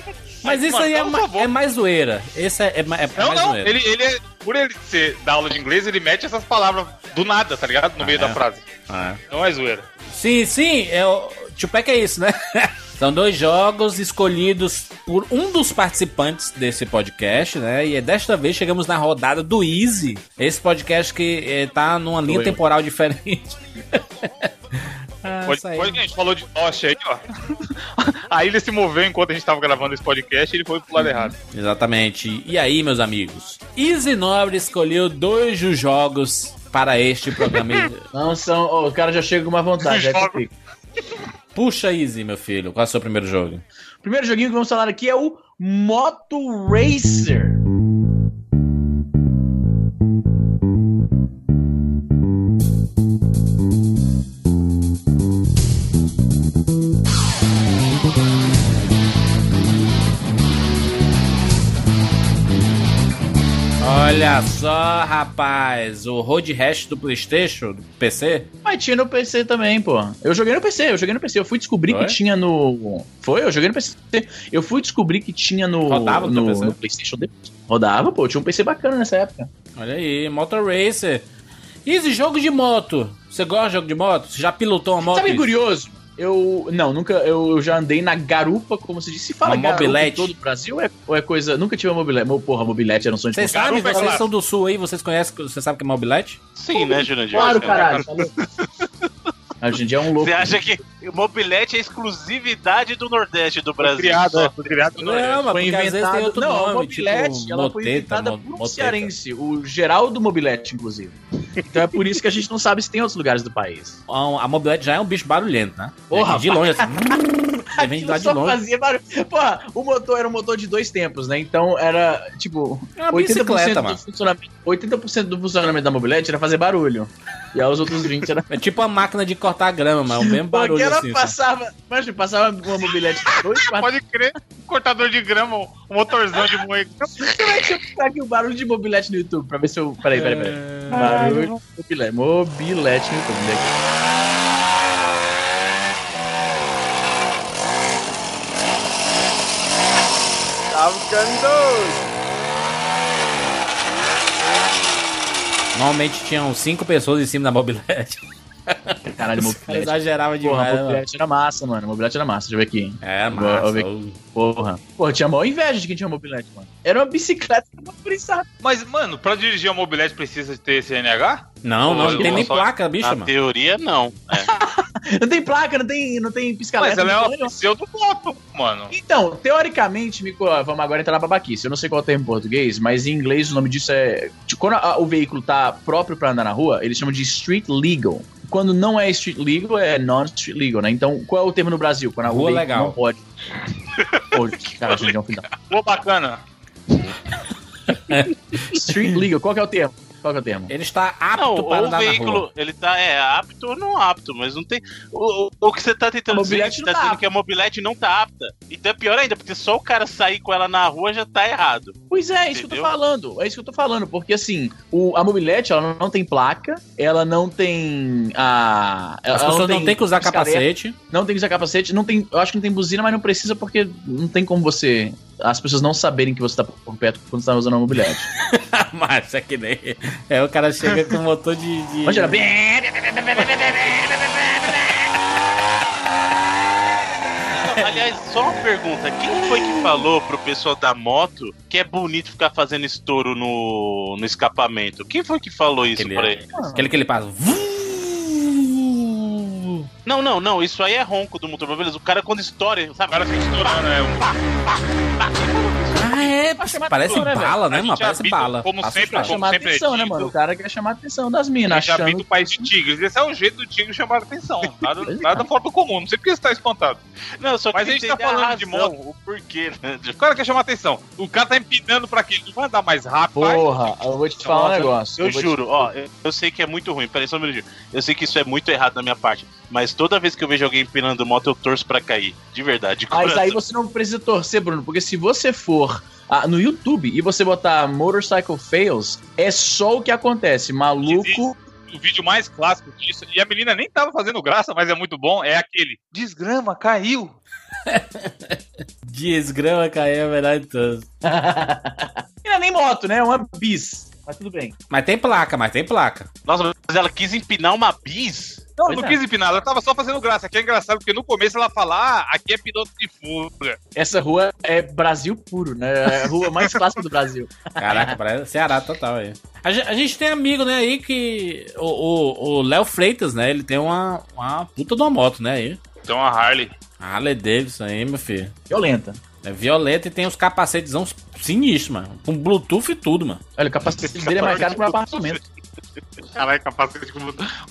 Mas isso Mano, aí é, ma é, mais zoeira. Esse é, é, é não, mais não, zoeira. Ele, ele é, por ele ser da aula de inglês, ele mete essas palavras do nada, tá ligado? No ah, meio da é? frase. Ah, é. Não é zoeira. Sim, sim. É, o Tupac é isso, né? São dois jogos escolhidos por um dos participantes desse podcast, né? E desta vez chegamos na rodada do Easy. Esse podcast que é, tá numa linha temporal diferente. Ah, pode, pode, a gente falou de Lost aí, ó. aí ele se moveu enquanto a gente tava gravando esse podcast e ele foi pro lado errado. Exatamente. E aí, meus amigos? Easy Nobre escolheu dois jogos para este programa. Não são. Oh, o cara já chega com uma vontade. É Puxa, Easy, meu filho. Qual é o seu primeiro jogo? O primeiro joguinho que vamos falar aqui é o Moto Racer. Olha só, rapaz, o Road Rash do PlayStation, do PC? Mas tinha no PC também, pô. Eu joguei no PC, eu joguei no PC. Eu fui descobrir Foi? que tinha no. Foi? Eu joguei no PC. Eu fui descobrir que tinha no. Rodava no, PC? no PlayStation depois. Rodava, pô. Tinha um PC bacana nessa época. Olha aí, Motor Racer. Easy, jogo de moto. Você gosta de jogo de moto? Você já pilotou uma moto? Sabe curioso? Eu. Não, nunca. Eu já andei na garupa, como se disse. Se fala Uma garupa mobilete? em todo o Brasil ou é, ou é coisa. Nunca tive uma mobilete. Mo- Porra, mobilete era um sonho de Vocês sabem, é vocês claro. são do sul aí, vocês conhecem, você sabe que é mobilete? Sim, né, Jurandir? Claro, Você- caralho. falou. Hoje em dia é um louco. Você acha que o mobilete é exclusividade do Nordeste do Brasil? Criado, só? é, foi criado no Nordeste. Não, mas Foi porque às vezes tem inventado. outro Não, a nome, mobilete, tipo ela foi inventada por um moteta. cearense, o Geraldo Mobilete, inclusive. Então é por isso que a gente não sabe se tem outros lugares do país. A a mobilete já é um bicho barulhento, né? Porra, de longe, assim. Vem lá de só longe. fazia barulho. Porra, o motor era um motor de dois tempos, né? Então era, tipo, É uma 80% bicicleta, do funcionamento, 80% do funcionamento da mobilete era fazer barulho. E aí os outros 20 era É tipo uma máquina de cortar grama, mas é o mesmo barulho Porque ela assim. passava, imagina, passava uma mobilete dois quatro. Pode crer, cortador de grama, um motorzão de moer. Deixa eu pegar aqui o barulho de mobilete no YouTube pra ver se eu. Peraí, peraí, peraí. Barulho de mobilete. Mobilete no YouTube. né? Tá ficando doido. Normalmente tinham cinco pessoas em cima da mobilete. Caralho, mobilete. caras exageravam Porra, demais, né, mano? mobilete era massa, mano. Mobilete era massa. Deixa eu ver aqui. É, massa. vou ver ô. Porra. Porra, tinha maior inveja de quem tinha mobilete, mano. Era uma bicicleta motorizada. Mas, mano, pra dirigir a mobilete precisa ter CNH? Não, não, não tem nem só- placa, bicho, Na mano. teoria, não. É. Não tem placa, não tem, não tem Mas pisca-alerta. ela é uma pseudo-moto, mano. Então, teoricamente, Mico, vamos agora entrar na babaquice. Eu não sei qual é o termo em português, mas em inglês o nome disso é. Quando a- o veículo tá próprio pra andar na rua, eles chamam de street legal. Quando não é street legal, é non-street legal, né? Então, qual é o termo no Brasil? Quando a Rua legal. não pode. Pô, cara, gente, é um final. Bacana. Street legal, qual que é o termo? Qual que é o termo? Ele está apto Não, para ou o andar na veículo, rua. ele tá é apto ou não apto, mas não tem. O, o- o que você tá tentando dizer, você não tá tá dizendo que a mobilete não tá apta. Então é pior ainda, porque só o cara sair com ela na rua já tá errado. Pois é, é isso que eu tô falando. É isso que eu tô falando. Porque assim, o, a mobilete, ela não tem placa, ela não tem. A, ela As pessoas não tem têm que usar capacete. Não tem que usar capacete, não tem. Eu acho que não tem buzina, mas não precisa porque não tem como você. As pessoas não saberem que você tá por perto quando você tá usando a mobilete. Mas é que nem. É, o cara chega com um motor de. de... Bem. Aliás, só uma pergunta: quem foi que falou pro pessoal da moto que é bonito ficar fazendo estouro no, no escapamento? Quem foi que falou isso Aquele- pra ele? Aquele que ele passa. Não, não, não, isso aí é ronco do motor, mas beleza. O cara quando estoura, O sabe? cara fica estourando, é um. Ah, é. Parece atenção, né, bala, né, A mano? Parece habita, bala. como Passa sempre, como chamar sempre é atenção, né, dito, mano? O cara quer chamar a atenção das minas, A gente habita achando. o país de tigres. Esse é o jeito do tigre chamar a atenção. Nada, é. nada fora do comum. Não sei porque você tá espantado. Não, só que Mas a gente tá falando de razão, moto. O porquê, né? O cara quer chamar a atenção. O cara tá empinando pra quê? Ele vai andar mais rápido. Porra, eu vou te falar um negócio. Eu te- juro, ó, eu, eu sei que é muito ruim, peraí só um minutinho. Eu sei que isso é muito errado da minha parte, mas toda vez que eu vejo alguém empinando moto, eu torço pra cair. De verdade, de Mas aí você não precisa torcer, Bruno, porque se você for ah, no YouTube e você botar Motorcycle Fails, é só o que acontece. Maluco. O vídeo mais clássico disso, e a menina nem tava fazendo graça, mas é muito bom, é aquele. Desgrama, caiu. Desgrama cair é verdade. E não é nem moto, né? É uma bis. Mas tudo bem. Mas tem placa, mas tem placa. Nossa, mas ela quis empinar uma bis? Não, Pois não é. quis empinar, ela tava só fazendo graça. Aqui é engraçado, porque no começo ela fala, ah, aqui é piloto de fuga. Essa rua é Brasil puro, né? É a rua mais clássica do Brasil. Caraca, parece Ceará total aí. A gente, a gente tem amigo, né, aí que. O- Léo Freitas, né? Ele tem uma, uma puta de uma moto, né? Aí. Então a Harley. A Harley Davidson aí, meu filho. Violenta. É violeta e tem os capacetezão sinistros, mano. Com Bluetooth e tudo, mano. Olha, o capacete dele é mais caro que um apartamento. Caralho, capacete de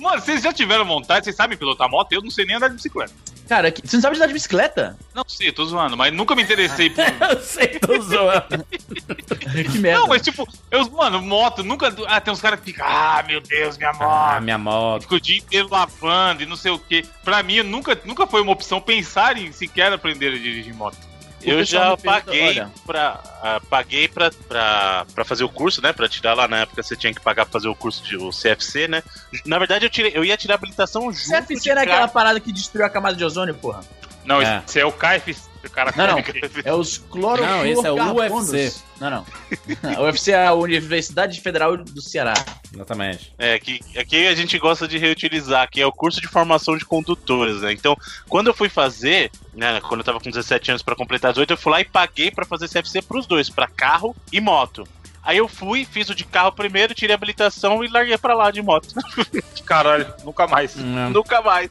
Mano, vocês já tiveram vontade? Vocês sabem pilotar moto? Eu não sei nem andar de bicicleta. Cara, que- você não sabe andar de bicicleta? Não sei, tô zoando, mas nunca me interessei por. Eu sei, tô zoando. que merda. Não, mas tipo, eu, mano, moto, nunca. Ah, tem uns caras que ficam, ah, meu Deus, minha Ah, moto. minha moto. Fica o dia inteiro lavando e não sei o que. Pra mim, nunca, nunca foi uma opção pensar em sequer aprender a dirigir moto. Eu já paguei olha. pra. ah, paguei pra, pra, pra fazer o curso, né? Pra tirar lá na época você tinha que pagar pra fazer o curso de o CFC, né? Na verdade, eu, tirei, eu ia tirar habilitação junto. CFC é aquela parada que destruiu a camada de ozônio, porra. Não, É. esse é o KFC. Cara não, não. É os clorofluorcarbonos. Não, esse é o UFC. Não, não. O UFC é a Universidade Federal do Ceará. Exatamente. É, aqui, aqui a gente gosta de reutilizar, que é o curso de formação de condutores, né? Então, quando eu fui fazer, né, quando eu tava com 17 anos para completar 18, eu fui lá e paguei para fazer CFC pros dois, para carro e moto. Aí eu fui, fiz o de carro primeiro, tirei a habilitação e larguei pra lá de moto. Caralho, nunca mais. Não. Nunca mais.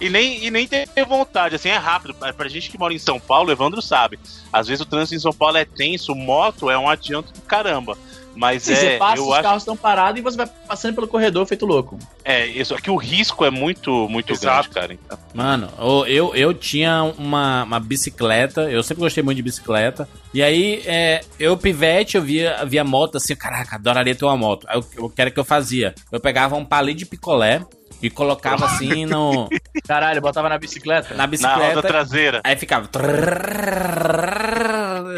E nem, e nem ter vontade, assim, é rápido. Pra gente que mora em São Paulo, o Evandro sabe. Às vezes o trânsito em São Paulo é tenso, moto é um adianto do caramba. Mas Sim, é. Você passa, eu os acho... carros estão parados e você vai passando pelo corredor feito louco. É, isso aqui o risco é muito, muito Exato. grande, cara. Então. Mano, eu, eu, tinha uma, uma bicicleta, eu sempre gostei muito de bicicleta. E aí, é, eu, pivete, eu via, via moto assim, caraca, adoraria ter uma moto. Aí eu, eu quero que eu fazia. Eu pegava um palito de picolé e colocava assim no. Caralho, botava na bicicleta. Na bicicleta. Na roda traseira. Aí ficava.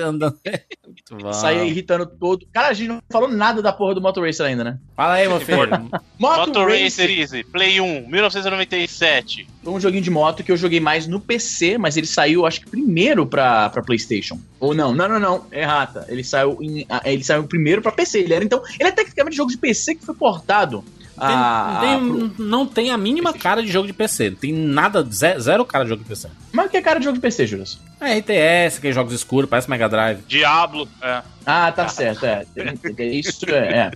Andando. Muito bom. Saía irritando todo. Cara, a gente não falou nada da porra do Motor Racer ainda, né? Fala aí, meu filho. Motor Racer Easy, Play 1, 1997. Foi um joguinho de moto que eu joguei mais no PC, mas ele saiu, acho que primeiro pra, pra PlayStation. Ou não, não, não, não, errata. Ele saiu, em, ele saiu primeiro pra PC. Ele era então. Ele é tecnicamente jogo de PC que foi portado. Tem- a- tem- pro- Não tem a mínima cara de jogo de PC. Não tem nada, ze- zero cara de jogo de PC. Mas o que é cara de jogo de PC, Juras? É RTS, aqueles jogos escuros, parece Mega Drive. Diablo, é. Ah, tá certo, é. Isso é, é.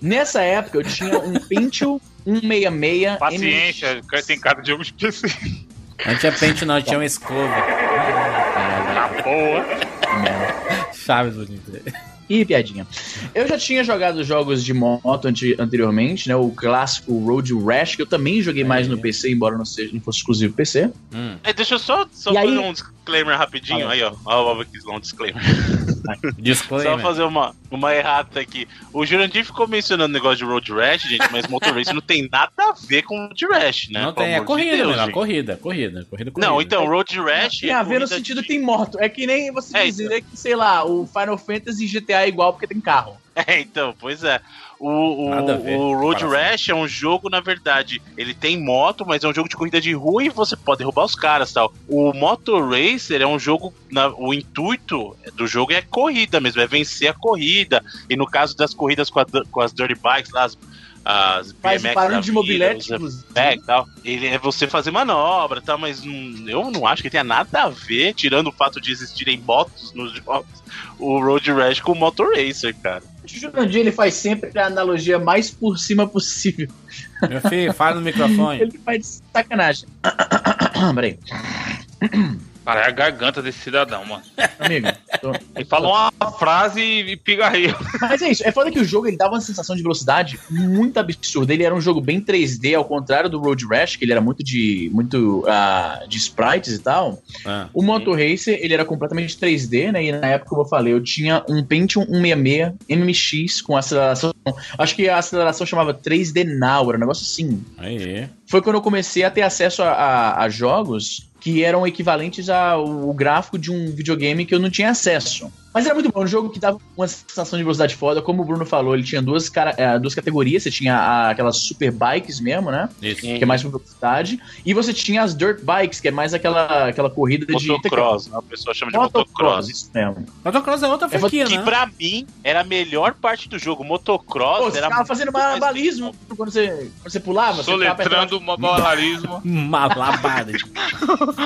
Nessa época eu tinha um Pentium 166 Paciência, tem cara de jogo de PC. Não tinha pente, não, tinha uma escova. Na boa. Chaves do Nintendo. Ih, piadinha. Eu já tinha jogado jogos de moto ante- anteriormente, né? O clássico Road Rash, que eu também joguei mais no PC, embora não, seja, não fosse exclusivo PC. Hum. É, deixa eu só, só fazer aí- um disclaimer rapidinho. Aí, ó. Ó, o Bob quis um disclaimer. Só Disclaimer. fazer uma, uma errata aqui. O Jurandir ficou mencionando o negócio de Road Rash, gente, mas Motor Race não tem nada a ver com Road Rash, né? Não tem, é amor de corrida, Deus. Corrida, corrida, corrida, corrida. Não, então, Road Rash. Tem é a ver no corrida sentido de- que tem moto. É que nem você É, dizer que, sei lá, o Final Fantasy GTA é igual porque tem carro. É, então, pois é. O, o, o Road. Rash é um jogo, na verdade, ele tem moto, mas é um jogo de corrida de rua e você pode derrubar os caras tal. O Motor Racer é um jogo. na- o intuito do jogo é corrida mesmo, é vencer a corrida. E no caso das corridas com, a com as Dirty Bikes, lá, as, as Faz BMX da de mobilete, é, e tal. Ele é você fazer manobra, tal, mas hum, eu não acho que tenha nada a ver, tirando o fato de existirem motos nos jogos, o Road Rash com o Motor Racer, cara. O Jurandir, ele faz sempre a analogia mais por cima possível. Meu filho, fala no microfone. Ele faz sacanagem. Peraí, Cara, é a garganta desse cidadão, mano. amigo. tô- Ele fala uma frase e pigarreia. Mas é isso, é foda que o jogo ele dava uma sensação de velocidade muito absurda. Ele era um jogo bem 3D, ao contrário do Road Rash, que ele era muito de muito ah, de sprites e tal. Ah, O Motor Racer, ele era completamente 3D, né? E na época, como eu falei, eu tinha um Pentium 166 MMX com aceleração. Acho que a aceleração chamava 3D Now, era um negócio assim. aí. Foi quando eu comecei a ter acesso a, a- a jogos que eram equivalentes ao gráfico de um videogame que eu não tinha acesso. Mas era muito bom, um jogo que dava uma sensação de velocidade foda. Como o Bruno falou, ele tinha duas, cara, eh, duas categorias. Você tinha a- aquelas super bikes mesmo, né? Isso. Que é mais por velocidade. E você tinha as dirt bikes, que é mais aquela, aquela corrida de... Motocross, né? a pessoa chama de Motocross, motocross. isso mesmo. Motocross é outra É, franquia, Que né? pra mim era a melhor parte do jogo. Motocross Pô, você era ficava fazendo malabarismo quando você, quando você pulava. você Soletrando uma balarismo. Malabarismo.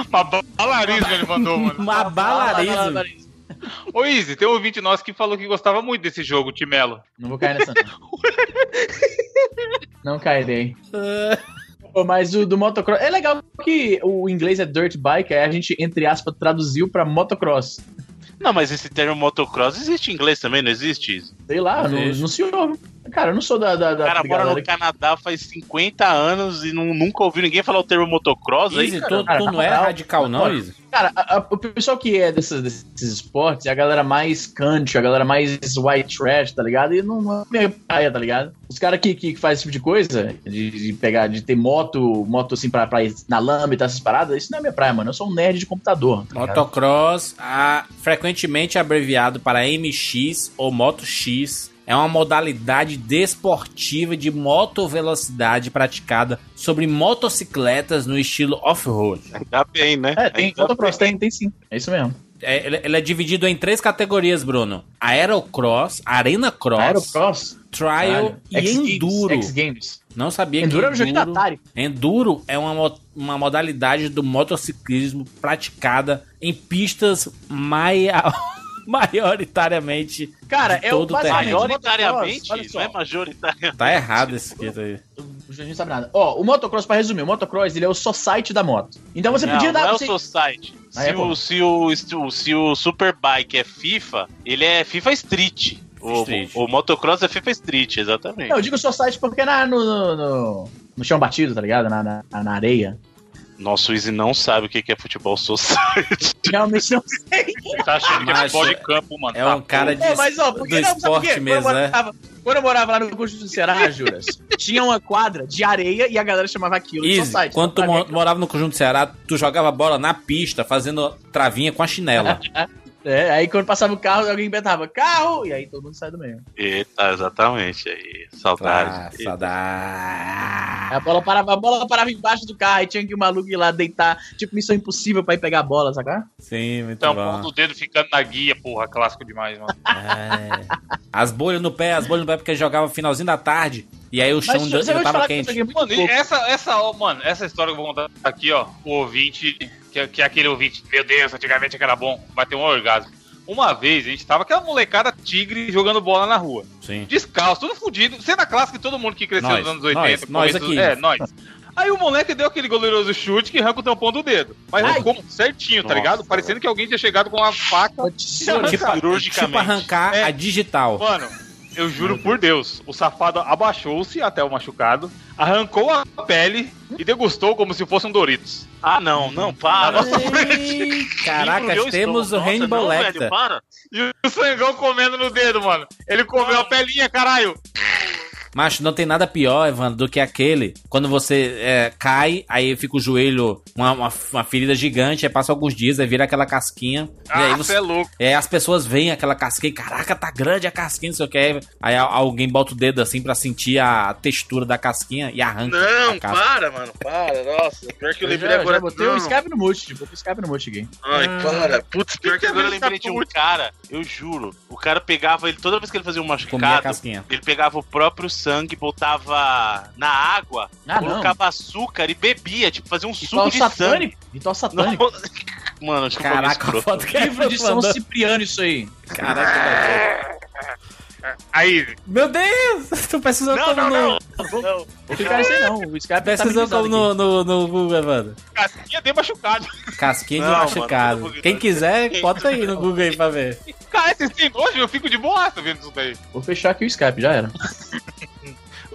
Uma balarismo ele mandou, mano. Malabarismo. Ô, Izzy, tem um ouvinte nosso que falou que gostava muito desse jogo, Timelo. Não vou cair nessa, não. não cairei. Pô, Mas o do motocross. É legal que o inglês é dirt bike, aí a gente, entre aspas, traduziu pra motocross. Não, mas esse termo motocross existe em inglês também, não existe? Isso? Sei lá, não, não se ouve. Cara, eu não sou da. da, O da cara mora no Canadá faz 50 anos e não- nunca ouviu ninguém falar o termo motocross aí, Easy, cara. tu, cara, tu não é moral, radical, não, olha, Easy? Cara, a- a- o pessoal que é desses, desses esportes é a galera mais country, a galera mais white trash, tá ligado? E não, não é minha praia, tá ligado? Os caras que, que fazem esse tipo de coisa, de, de pegar, de ter moto, moto assim pra, pra ir na lama e tal, essas paradas, isso não é minha praia, mano. Eu sou um nerd de computador. Tá? Motocross, ah, frequentemente abreviado para MX ou Moto X, é uma modalidade desportiva de motovelocidade praticada sobre motocicletas no estilo off-road. Ainda bem, né? É, tem motocross, tem, tem sim. É isso mesmo. É, ele, ele é dividido em três categorias, Bruno: Aerocross, Arena Cross, Aerocross, Trial Caralho. e X Enduro. X Games. Não sabia Enduro que era um jogo da Atari. Enduro é uma, uma modalidade do motociclismo praticada em pistas maia- maioritariamente Cara, é o todo o terreno. basicamente- Majoritariamente, Olha só. não é majoritário. Tá errado esse escrito aí. O Jorginho sabe nada. Ó, o motocross, pra resumir, o motocross, ele é o society da moto. Então você não, podia dar não é pra o você... Society. Ah, Se, é, o, se, o, se, o, se o Superbike é FIFA, ele é FIFA Street. O, o motocross é FIFA Street, exatamente. Não, eu digo society porque é na, no, no, no, no chão batido, tá ligado? Na, na, na areia. Nossa, o Easy não sabe o que é futebol society. Realmente não sei. Tá achando que é futebol de é- campo, mano. É Tá um cara de, É, mas ó, porque do não, esporte mesmo, eu né? morava, Quando eu morava lá no Conjunto do Ceará, Juras, tinha uma quadra de areia e a galera chamava aquilo de Easy, society. quando tu mim, morava no Conjunto Ceará, tu jogava bola na pista, fazendo travinha com a chinela. É, aí quando passava o carro, alguém inventava carro, e aí todo mundo sai do meio. Eita, exatamente. Aí, Ah, saudade. saudade. Aí a bola parava, a bola parava embaixo do carro, aí tinha que o maluco ir lá deitar, tipo missão impossível pra ir pegar a bola, sabe? Sim, muito Então, bom. ponto do dedo ficando na guia, porra, clássico demais, mano. É. As bolhas no pé, as bolhas no pé, porque jogava finalzinho da tarde. E aí o chão Mas ainda vai tava que quente. aqui é Mano, e essa, essa, ó, mano, essa história que eu vou contar aqui, ó, o ouvinte, que, é- que aquele ouvinte, meu Deus, antigamente que era bom, vai ter um orgasmo. Uma vez a gente tava aquela molecada tigre jogando bola na rua. Sim. Descalço, tudo fudido. Cena clássica que todo mundo que cresceu Nós, nos anos nós, 80. nós começo- aqui. É, nós. Aí o moleque deu aquele goleiroso chute que arranca o tampão do dedo. Mas Ai. arrancou certinho, tá Nossa, ligado? Parecendo que alguém tinha chegado com uma faca. Tipo, Cirurgicamente. tipo arrancar É. a digital. Mano, eu juro por Deus, o safado abaixou-se até o machucado, arrancou a pele e degustou como se fosse um Doritos. Ah, não, não, para. Ei, Caraca, temos o Nossa, Rainbow não, Lecter. velho, para. E o sangão comendo no dedo, mano. Ele comeu a pelinha, caralho. Macho, não tem nada pior, Evandro, do que aquele. Quando você é, cai, aí fica o joelho, uma, uma, uma ferida gigante, aí passa alguns dias, aí vira aquela casquinha. e aí Ah, você. é louco. É, as pessoas veem aquela casquinha, caraca, tá grande a casquinha, não sei o que. Aí a- alguém bota o dedo assim pra sentir a textura da casquinha e arranca Não, para, mano, para. Nossa, pior que eu Eu lembrei já, agora. já botei não. o Skype no mute, botei o Skype no mute aqui. Ai, Ah. para. Putz, pior que que agora eu lembrei de um cara, eu juro. O cara pegava ele, toda vez que ele fazia um machucado, casquinha. ele pegava o próprio sangue, botava na água, Ah, não. colocava açúcar e bebia, tipo, fazia um suco de sangue. satânico. Ritual satânico. Não. Mano, acho que Caraca, falei foto que Livro de São. Cipriano, isso aí. Caraca, Aí, meu Deus! Tu pesquisou Não, como não, no. não. não. Vou clicar nisso aí não. O Skype tá Pesquisou como no, no, no Google, Evandro. casquinha de machucado. Casquinha de Não, mano, machucado. não vou- Quem quiser, bota aí no Google aí pra ver. Cara, esses tem nojo, eu fico de boaça vendo isso daí. Vou fechar aqui o Skype, já era.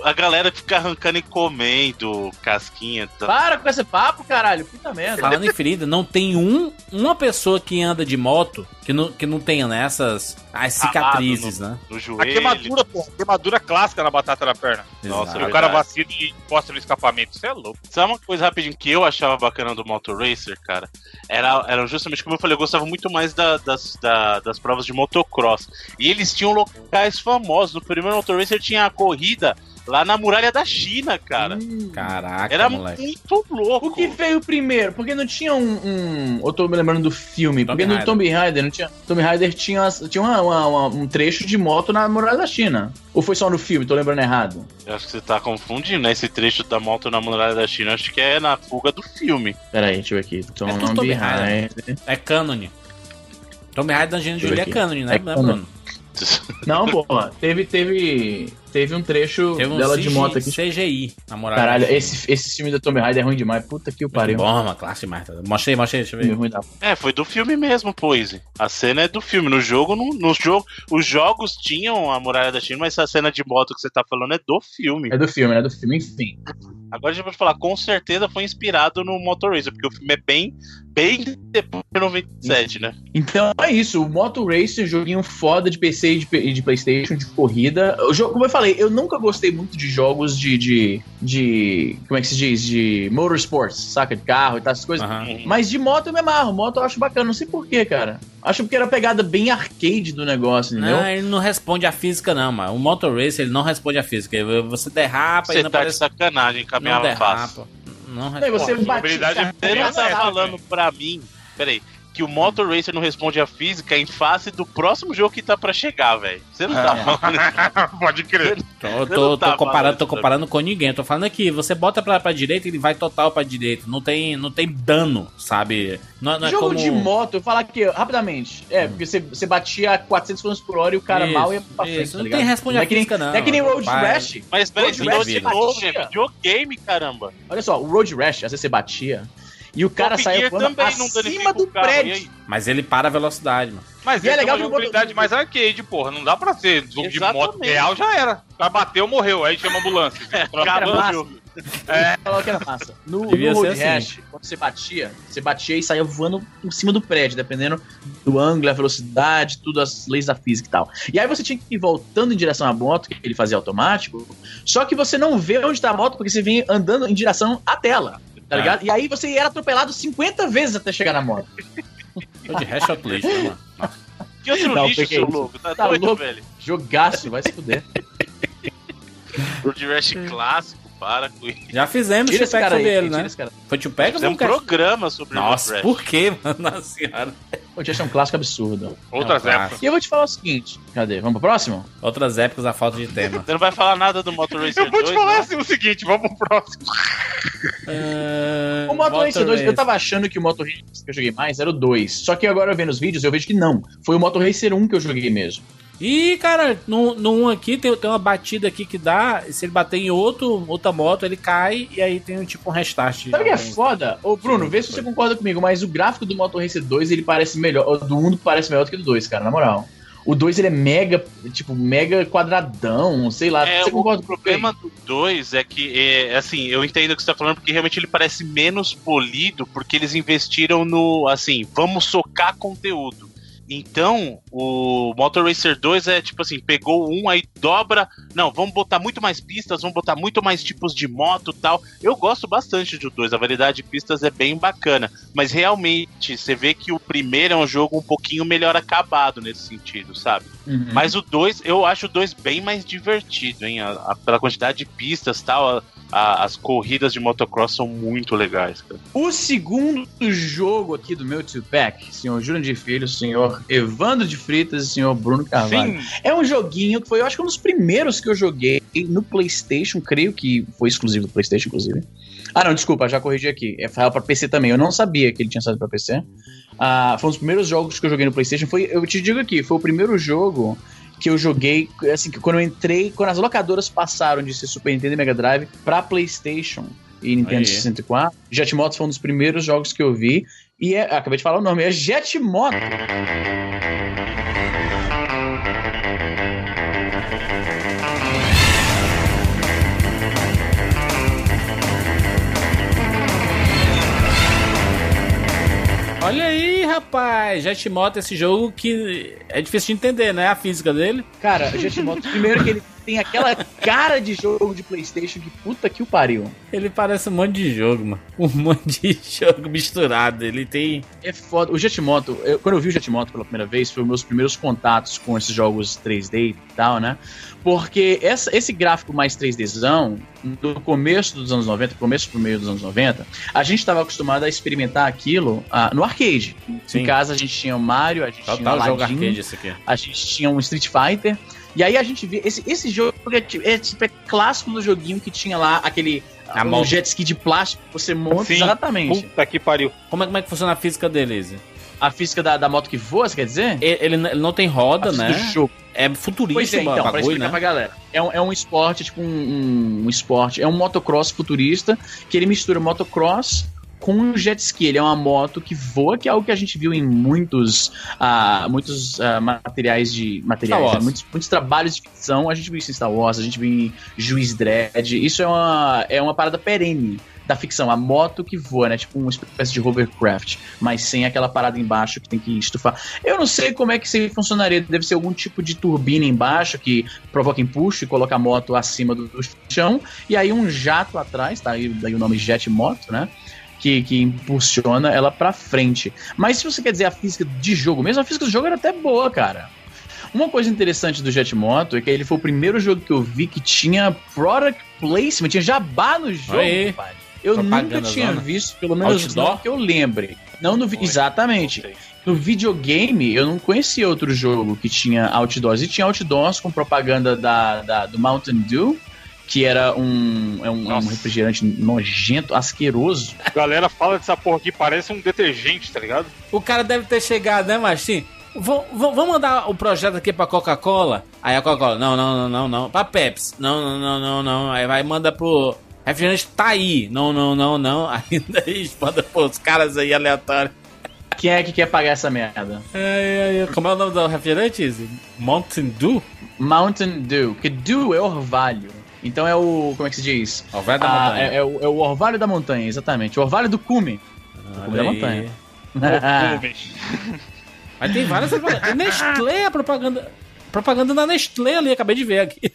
A galera fica arrancando e comendo casquinha. Tá? Para com esse papo, caralho. Puta merda. Falando em ferida, não tem um, uma pessoa que anda de moto que não, que não tenha nessas as cicatrizes, né? No A joelho. queimadura, pô. Queimadura clássica na batata da perna. Nossa. E o cara vacila e encosta no escapamento. Isso é louco. Sabe uma coisa rapidinho que eu achava bacana do Motor Racer, cara? Era, era justamente como eu falei, eu gostava muito mais da- das, da- das provas de motocross. E eles tinham locais famosos. No primeiro Motor Racer tinha a corrida lá na muralha da China, cara. Hum. Caraca, Era moleque. muito louco. O que veio primeiro? Porque não tinha um. um eu tô me lembrando do filme. Tomb porque no Raider. Tomb Raider não tinha. Tomb Raider tinha, tinha uma- uma- uma- um trecho de moto na muralha da China. Ou foi só no filme? Tô lembrando errado. Eu acho que você tá confundindo, né? Esse trecho da moto na muralha da China. Acho que é na fuga do filme. Pera aí, deixa eu ver aqui. Tomb, tudo Tomb Raider. É cânone. Tomb Raider da Angelina Jolie é cânone, né, É. Bruno? Não, pô. Teve, teve, teve um trecho Teve um dela CGI, de moto aqui. CGI, na moral. Caralho, esse, esse filme da Tomb Raider é ruim demais. Puta que o pariu. Bom, uma classe demais. tá? Mostrei, mostrei, deixa eu ver. ruim da É, foi do filme mesmo, pois. A cena é do filme. No jogo, no, no jogo, os jogos tinham a muralha da China, mas essa cena de moto que você tá falando é do filme. É do filme, né? Do filme, enfim. Agora a gente pode falar, com certeza foi inspirado no Motor Racer, porque o filme é bem, bem depois de 97, né? Então é isso, o Moto Racer, joguinho foda de PC e de, de Playstation, de corrida. O jogo, como eu falei, eu nunca gostei muito de jogos de. de, de como é que se diz? De motorsports, saca? De carro e tal, essas coisas. Uhum. Mas de moto eu me amarro. Moto eu acho bacana. Não sei porquê, cara. Acho que era a pegada bem arcade do negócio, entendeu? Não, ele não responde a física, não, mano. O Motor Race, ele não responde a física. Você derrapa Você e não tá parece... de sacanagem, caminhava fácil. Não responde. Você, bate, você não tá falando pra mim. Peraí que o Motor Racer não responde à física em face do próximo jogo que tá pra chegar, velho. Você não tá é. falando. Pode crer. Tô, tô, tá tô comparando, tô comparando com ninguém. Tô falando aqui, você bota pra, pra direita, ele vai total pra direita. Não tem, não tem dano, sabe? Não, não é jogo como... de moto, eu falar aqui, rapidamente. É, hum. porque você, você batia a 400 km por hora e o cara isso, mal ia pra frente. Isso, tá não tem responde à física, não. É que nem Road Rash. Mas peraí, de novo, é videogame, caramba. Olha só, o Road Rash, às vezes você batia. E o cara saiu acima do prédio. Mas ele para a velocidade, mano. Mas e é legal uma jogabilidade mais arcade, porra. Não dá pra ser jogo de moto real, já era. O bateu, morreu. Aí chama ambulância. cara, massa. É. Falou que era massa. No, no Road assim. Rash, quando você batia, você batia e saía voando por cima do prédio, dependendo do ângulo, a velocidade, tudo, as leis da física e tal. E aí você tinha que ir voltando em direção à moto, que ele fazia automático, só que você não vê onde tá a moto, porque você vem andando em direção à tela tá é. ligado? E aí você era atropelado 50 vezes até chegar na moto. Tô de hash lixo, né, mano. Que outro não, lixo, seu louco? Tá, tá doido, louco? velho? Jogaço, vai se fuder. Road Rash clássico, para com isso. Já fizemos o Tupac sobre ele, né? Foi Tupac ou um programa sobre Nossa, Road Rash. por que, mano? Nossa senhora. O Rash é um clássico absurdo. Outras é um épocas. E eu vou te falar o seguinte, cadê? Vamos pro próximo? Outras épocas, a falta de tema. Você não vai falar nada do Motor Racer 2, Eu vou te falar né? assim, o seguinte, vamos pro próximo. Uh, o Motor, Racer 2, eu tava achando que o Motor Racer que eu joguei mais era o 2. Só que agora vendo os vídeos, eu vejo que não. Foi o Motor Racer 1 que eu joguei mesmo. E, cara, no, no 1 aqui tem, tem uma batida aqui que dá. Se ele bater em outro, outra moto, ele cai e aí tem um tipo um restart. Sabe o que é foda? Ô, Bruno, Sim, vê se você concorda comigo, mas o gráfico do Motor Racer 2 ele parece melhor. O do 1 parece melhor do que o do 2, cara, na moral. O 2 ele é mega, tipo, mega quadradão, sei lá. É, você concorda com o problema do 2 é que, é, assim, eu entendo o que você tá falando, porque realmente ele parece menos polido, porque eles investiram no, assim, vamos socar conteúdo. Então, o Motor Racer 2 é tipo assim, pegou um, aí dobra. Não, vamos botar muito mais pistas, vamos botar muito mais tipos de moto tal. Eu gosto bastante do 2, a variedade de pistas é bem bacana. Mas realmente, você vê que o primeiro é um jogo um pouquinho melhor acabado nesse sentido, sabe? Uhum. Mas o 2, eu acho o 2 bem mais divertido, hein? A, a, pela quantidade de pistas tal. A, a, as corridas de motocross são muito legais, cara. O segundo jogo aqui do meu two-pack, senhor Júlio de Filho, senhor Evandro de Fritas e senhor Bruno Carvalho. Sim. É um joguinho que foi, eu acho que um dos primeiros que eu joguei no PlayStation, creio que foi exclusivo do PlayStation, inclusive. Ah, não, desculpa, já corrigi aqui. É para PC também. Eu não sabia que ele tinha saído para PC. Ah, foi um dos primeiros jogos que eu joguei no PlayStation. Foi, eu te digo aqui, foi o primeiro jogo que eu joguei, assim, que quando eu entrei, quando as locadoras passaram de ser Super Nintendo e Mega Drive pra PlayStation e Nintendo Aí. 64, Jet Moto foi um dos primeiros jogos que eu vi. E é, acabei de falar o nome, é Jet Moto. Olha aí, rapaz. Jetmoto, esse jogo que é difícil de entender, né? A física dele. Cara, Jetmoto, primeiro que ele tem aquela cara de jogo de PlayStation que puta que o pariu. Ele parece um monte de jogo, mano. Um monte de jogo misturado. Ele tem. É foda. O Jetmoto, eu, quando eu vi o Jetmoto pela primeira vez, foi os meus primeiros contatos com esses jogos 3D e tal, né? Porque essa, esse gráfico mais 3Dzão, do começo dos anos 90, começo pro meio dos anos 90, a gente estava acostumado a experimentar aquilo ah, no arcade. Sim. Em casa a gente tinha o Mario, a gente Total tinha o Aladdin, jogo arcade esse aqui. a gente tinha um Street Fighter. E aí a gente vê. Esse, esse jogo é, é, tipo, é clássico do joguinho que tinha lá aquele. A um jet ski de plástico que você monta. Sim. Exatamente. Puta que pariu. Como é, como é que funciona a física dele, A física da, da moto que voa, você quer dizer? Ele, ele não tem roda, né? Do jogo. É futurista, pois é, então, bagulho, pra explicar né? pra galera. É um, é um esporte, tipo um, um, um esporte, é um motocross futurista que ele mistura motocross com jet ski. Ele é uma moto que voa, que é algo que a gente viu em muitos, uh, muitos uh, materiais de materiais, né? muitos, muitos trabalhos de ficção. A gente viu isso em Star Wars, a gente viu em Juiz Dredd. Isso é uma, é uma parada perene da ficção, a moto que voa, né? Tipo uma espécie de hovercraft, mas sem aquela parada embaixo que tem que estufar. Eu não sei como é que isso funcionaria. Deve ser algum tipo de turbina embaixo que provoca impulso e coloca a moto acima do, do chão. E aí um jato atrás, tá? Aí, daí o nome Jet Moto, né? Que, que, impulsiona ela pra frente. Mas se você quer dizer a física de jogo, mesmo a física do jogo era até boa, cara. Uma coisa interessante do Jet Moto é que ele foi o primeiro jogo que eu vi que tinha product placement, tinha jabá no jogo, pai. Eu Propaganda nunca tinha zona. visto, pelo menos Outdoor? não que eu lembre. Não no vi... Exatamente. No videogame, eu não conhecia outro jogo que tinha outdoors. E tinha outdoors com propaganda da, da do Mountain Dew, que era um, é um, é um, refrigerante nojento, asqueroso. A galera fala dessa porra aqui, parece um detergente, tá ligado? O cara deve ter chegado, né, Martim? Vamos mandar o projeto aqui pra Coca-Cola? Aí a Coca-Cola, não, não, não, não, não. Pra Pepsi, não, não, não, não, não. Aí vai manda pro refrigerante tá aí, não, não, não, não. Ainda manda pros caras aí aleatórios. Quem é que quer pagar essa merda? É, é, como é o nome do refrigerante? Mountain Dew? Mountain Dew, que Dew é orvalho. Então é o. Como é que se diz? Orvalho da ah, montanha. É, é, o, é, o, orvalho da montanha, exatamente. O orvalho do cume. Do cume da montanha. Mas tem várias propagandas. Nestlé, a propaganda. Propaganda da Nestlé ali, acabei de ver aqui.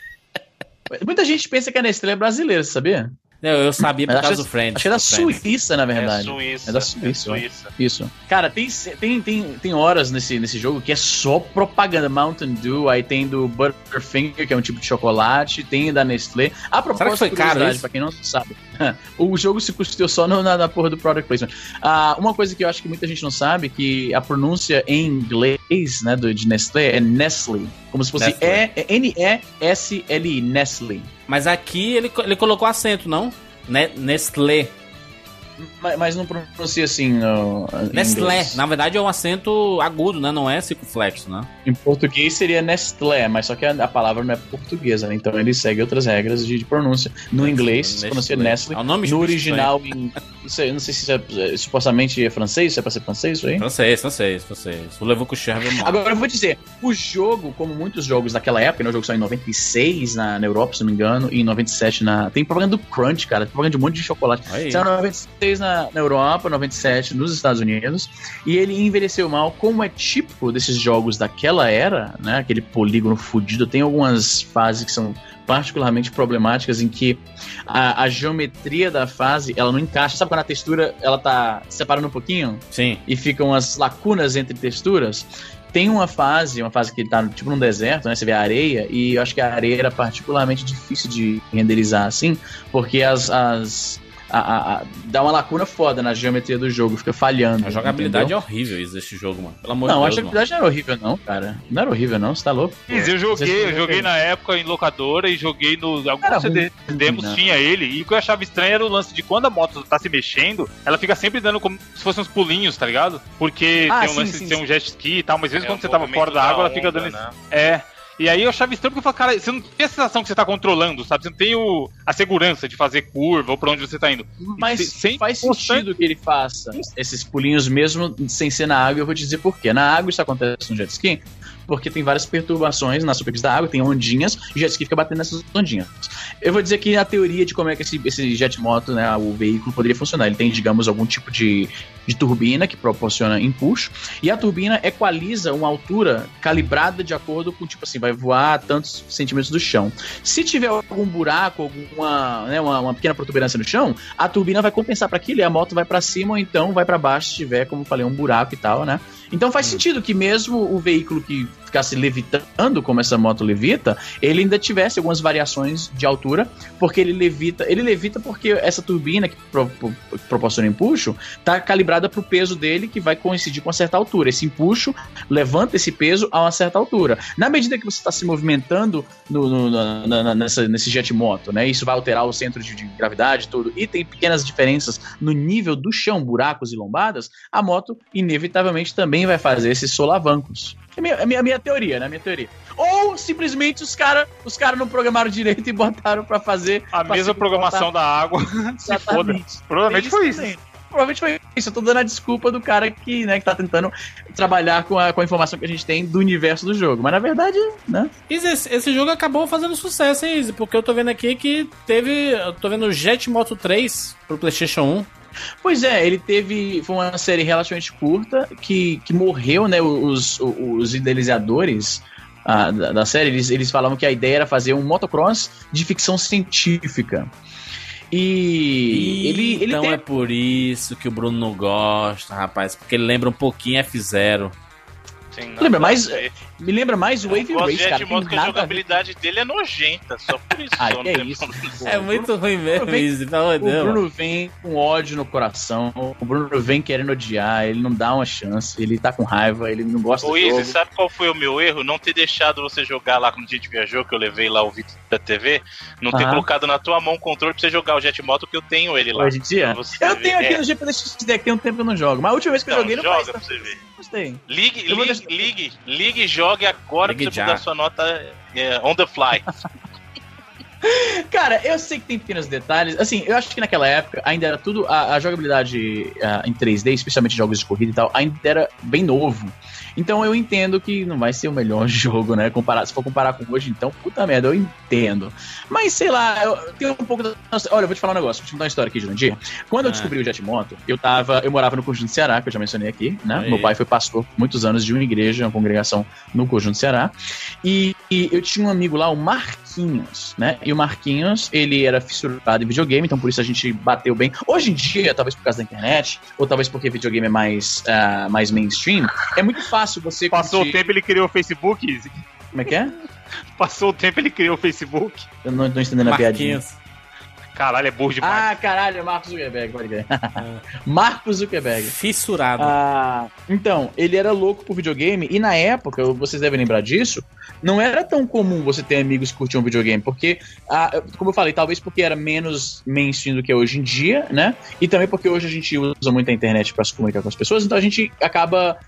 Muita gente pensa que a Nestlé é brasileira, sabia? Não, eu sabia por causa do Friends. Acho que é da Suíça, na verdade. É Suíça. É da Suíça. É Suíça. Isso. Cara, tem, tem, tem, tem horas nesse, nesse jogo que é só propaganda. Mountain Dew, aí tem do Butterfinger, que é um tipo de chocolate, tem da Nestlé. A propósito, foi caro isso? pra quem não sabe. o jogo se custou só no, na, na porra do product placement. Ah, uma coisa que eu acho que muita gente não sabe, que a pronúncia em inglês, né, do, de Nestlé é Nestle. Como se fosse N-E-S-L-I, Nestle. Mas aqui ele, ele colocou acento, não? Nestlé. Mas, mas não pronuncia assim. Nestlé. Na verdade é um acento agudo, né? Não é circunflexo, né? Em português seria Nestlé, mas só que a, a palavra não é portuguesa, né? Então ele segue outras regras de, de pronúncia. No inglês, se pronuncia Nestlé. É o nome no original, em, não, sei, não sei se é, é, supostamente é francês, se é pra ser francês isso aí? Francês, francês, francês. O Levo Coucher Agora eu vou dizer, o jogo, como muitos jogos daquela época, né? O jogo saiu em 96 na, na Europa, se não me engano, e em 97 na. Tem propaganda do Crunch, cara. Tem propaganda de um monte de chocolate. Saiu em 96 na, na Europa, 97 nos Estados Unidos, e ele envelheceu mal, como é típico desses jogos daquela era, né? Aquele polígono fudido. Tem algumas fases que são particularmente problemáticas em que a, a, geometria da fase ela não encaixa. Sabe quando a textura ela tá separando um pouquinho? Sim. E ficam as lacunas entre texturas? Tem uma fase, uma fase que tá tipo num deserto, né? Você vê a areia, e eu acho que a areia era particularmente difícil de renderizar assim, porque as, as a, a, dá uma lacuna foda na geometria do jogo, fica falhando. A jogabilidade entendeu? é horrível isso desse jogo, mano. Pelo amor não, de Deus. Não, a jogabilidade mano. não era horrível, não, cara. Não era horrível, não, você tá louco? Mas eu joguei, eu joguei na época em locadora e joguei no. Alguns CD, demos tinha ele. E o que eu achava estranho era o lance de quando a moto tá se mexendo, ela fica sempre dando como se fossem uns pulinhos, tá ligado? Porque ah, tem um sim, lance sim, de ser um jet ski e tal, mas às vezes é, quando você tava fora da água, ela fica dando. Né? É. E aí eu achava estranho porque eu falei, cara, você não tem a sensação que você tá controlando, sabe? Você não tem o, a segurança de fazer curva ou pra onde você tá indo. Mas sem faz sentido que ele faça esses pulinhos mesmo sem ser na água, eu vou te dizer por quê. Na água isso acontece no jet ski, porque tem várias perturbações na superfície da água, tem ondinhas, e o jet ski fica batendo nessas ondinhas. Eu vou dizer que a teoria de como é que esse, esse jet moto, né, o veículo poderia funcionar, ele tem, digamos, algum tipo de, de turbina que proporciona impulso, e a turbina equaliza uma altura calibrada de acordo com, tipo assim, vai voar tantos centímetros do chão. Se tiver algum buraco, alguma, né, uma, uma pequena protuberância no chão, a turbina vai compensar para aquilo e a moto vai para cima ou então vai para baixo se tiver, como falei, um buraco e tal, né? Então faz hum. sentido que mesmo o veículo que ficasse levitando, como essa moto levita, ele ainda tivesse algumas variações de altura, porque ele levita. Ele levita porque essa turbina que pro, pro, proporciona impulso está calibrada para o peso dele, que vai coincidir com uma certa altura. Esse impulso levanta esse peso a uma certa altura. Na medida que você está se movimentando no, no, na, nessa, nesse jet moto, né? Isso vai alterar o centro de, de gravidade tudo, e tem pequenas diferenças no nível do chão, buracos e lombadas, a moto inevitavelmente também vai fazer esses solavancos. É minha, é minha, minha teoria, né? Minha teoria. Ou simplesmente os caras os cara não programaram direito e botaram para fazer. A mesma programação botar... da água. se foda. Provavelmente foi isso. Provavelmente foi isso, eu tô dando a desculpa do cara que, né, que tá tentando trabalhar com a, com a informação que a gente tem do universo do jogo. Mas na verdade, né? Esse, esse jogo acabou fazendo sucesso, hein, Izzy? Porque eu tô vendo aqui que teve. Eu tô vendo Jet Moto 3 pro PlayStation 1. Pois é, ele teve. Foi uma série relativamente curta que, que morreu, né? Os, os idealizadores ah, da, da, série, eles, eles falavam que a ideia era fazer um motocross de ficção científica. E ele, ele então tem... é por isso que o Bruno não gosta, rapaz, porque ele lembra um pouquinho F0. Sim, lembra mais, me lembra mais o Wave Race, cara. Modo que a jogabilidade dele é nojenta, só por isso. ah, só é isso. é muito ruim mesmo, vem, isso, pelo O Bruno vem com ódio no coração, o Bruno vem querendo odiar, ele não dá uma chance, ele tá com raiva, ele não gosta Ô, do jogo. sabe qual foi o meu erro? Não ter deixado você jogar lá quando a gente viajou, que eu levei lá o vídeo da TV, não ter colocado na tua mão o controle pra você jogar o Jetmoto, que eu tenho ele lá. Hoje em dia? Eu tenho aqui é. no GP da tem um tempo que eu não jogo, mas a última vez que eu joguei não joga faz... pra você ver. Gostei. Ligue, ligue, ligue, ligue, jogue agora ligue pra você já. mudar sua nota é, on the fly. Cara, eu sei que tem pequenos detalhes. Assim, eu acho que naquela época ainda era tudo. A, a jogabilidade uh, em 3D, especialmente jogos de corrida e tal, ainda era bem novo. Então eu entendo que não vai ser o melhor jogo, né? Comparar, se for comparar com hoje, então, puta merda, eu entendo. Mas sei lá, eu tenho um pouco da. Olha, eu vou te falar um negócio, vou te contar uma história aqui, Jurandir. Quando ah. eu descobri o Jetmoto, eu tava. Eu morava no Conjunto Ceará, que eu já mencionei aqui, né? Aí. Meu pai foi pastor muitos anos de uma igreja, uma congregação no Conjunto Ceará. E, e eu tinha um amigo lá, o Marquinhos, né? E o Marquinhos, ele era fissurado em videogame, então por isso a gente bateu bem. Hoje em dia, talvez por causa da internet, ou talvez porque videogame é mais, uh, mais mainstream, é muito fácil você Passou curtir... o tempo, ele criou o Facebook. Como é que é? Passou o tempo, ele criou o Facebook. Eu não tô entendendo a piadinha. Caralho, é burro demais. Ah, caralho, é Marcos Zuckerberg, pode crer. Marcos Zuckerberg. Fissurado. Ah, então, ele era louco por videogame e na época, vocês devem lembrar disso, não era tão comum você ter amigos que curtiam videogame, porque, ah, como eu falei, talvez porque era menos mainstream do que é hoje em dia, né? E também porque hoje a gente usa muito a internet para se comunicar com as pessoas, então a gente acaba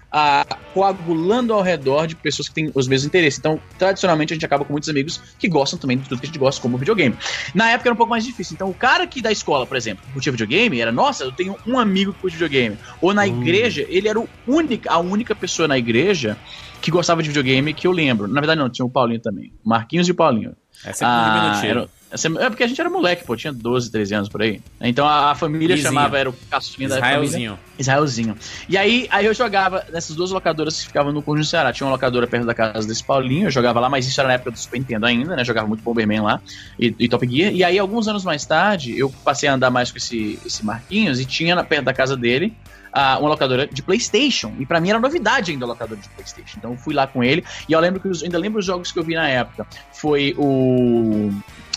coagulando ao redor de pessoas que têm os mesmos interesses. Então, tradicionalmente, a gente acaba com muitos amigos que gostam também de tudo que a gente gosta, como videogame. Na época era um pouco mais difícil. Então, o cara que da escola, por exemplo, curtia videogame, era, nossa, eu tenho um amigo que curte videogame. Ou na hum. igreja, ele era o único, a única pessoa na igreja que gostava de videogame que eu lembro. Na verdade, não, tinha o Paulinho também. Marquinhos e o Paulinho. É ah, era, é porque a gente era moleque, pô, tinha 12, 13 anos por aí. Então a, a família Izinho. chamava, era o caçulinha da Israelzinho. Israelzinho. E aí, aí eu jogava nessas duas locadoras que ficavam no Conjunto Ceará. Tinha uma locadora perto da casa desse Paulinho, eu jogava lá, mas isso era na época do Super Nintendo ainda, né? Jogava muito Bomberman lá e, e Top Gear. E aí, alguns anos mais tarde, eu passei a andar mais com esse, esse Marquinhos e tinha na, perto da casa dele uh, uma locadora de PlayStation. E para mim era novidade ainda a locadora de PlayStation. Então eu fui lá com ele e eu lembro que os, ainda lembro os jogos que eu vi na época. Foi o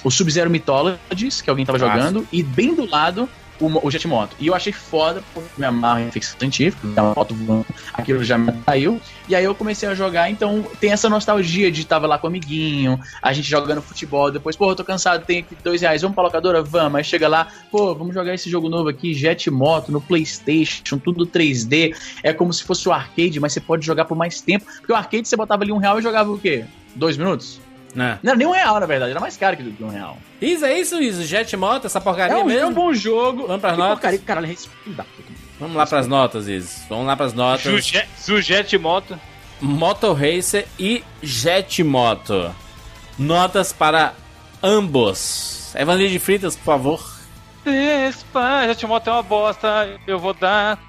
o Sub-Zero Mythologies, que alguém tava Nossa. jogando, e bem do lado o, o Jet Moto. E eu achei foda, porque me amarro em ficção científica, a moto voando, aquilo já me atraiu. E aí eu comecei a jogar, então tem essa nostalgia de tava lá com o amiguinho, a gente jogando futebol, depois, pô, eu tô cansado, tem aqui dois reais, vamos pra locadora? Vamos. Aí chega lá, pô, vamos jogar esse jogo novo aqui, Jet Moto, no Playstation, tudo 3D. É como se fosse o arcade, mas você pode jogar por mais tempo. Porque o arcade você botava ali um real e jogava o quê? Dois minutos? É. Não era nem um real, na verdade, era mais caro que, que um real. Isso, é isso, isso. Jet Moto, essa porcaria é um, mesmo. É um bom jogo. Vamos pras que notas. Porcaria, caralho, Vamos lá pras notas, Is. Vamos lá pras notas. Jet Moto. Moto Racer e Jet Moto. Notas para ambos. Evangelho de Fritas, por favor. Jet Moto é uma bosta. Eu vou dar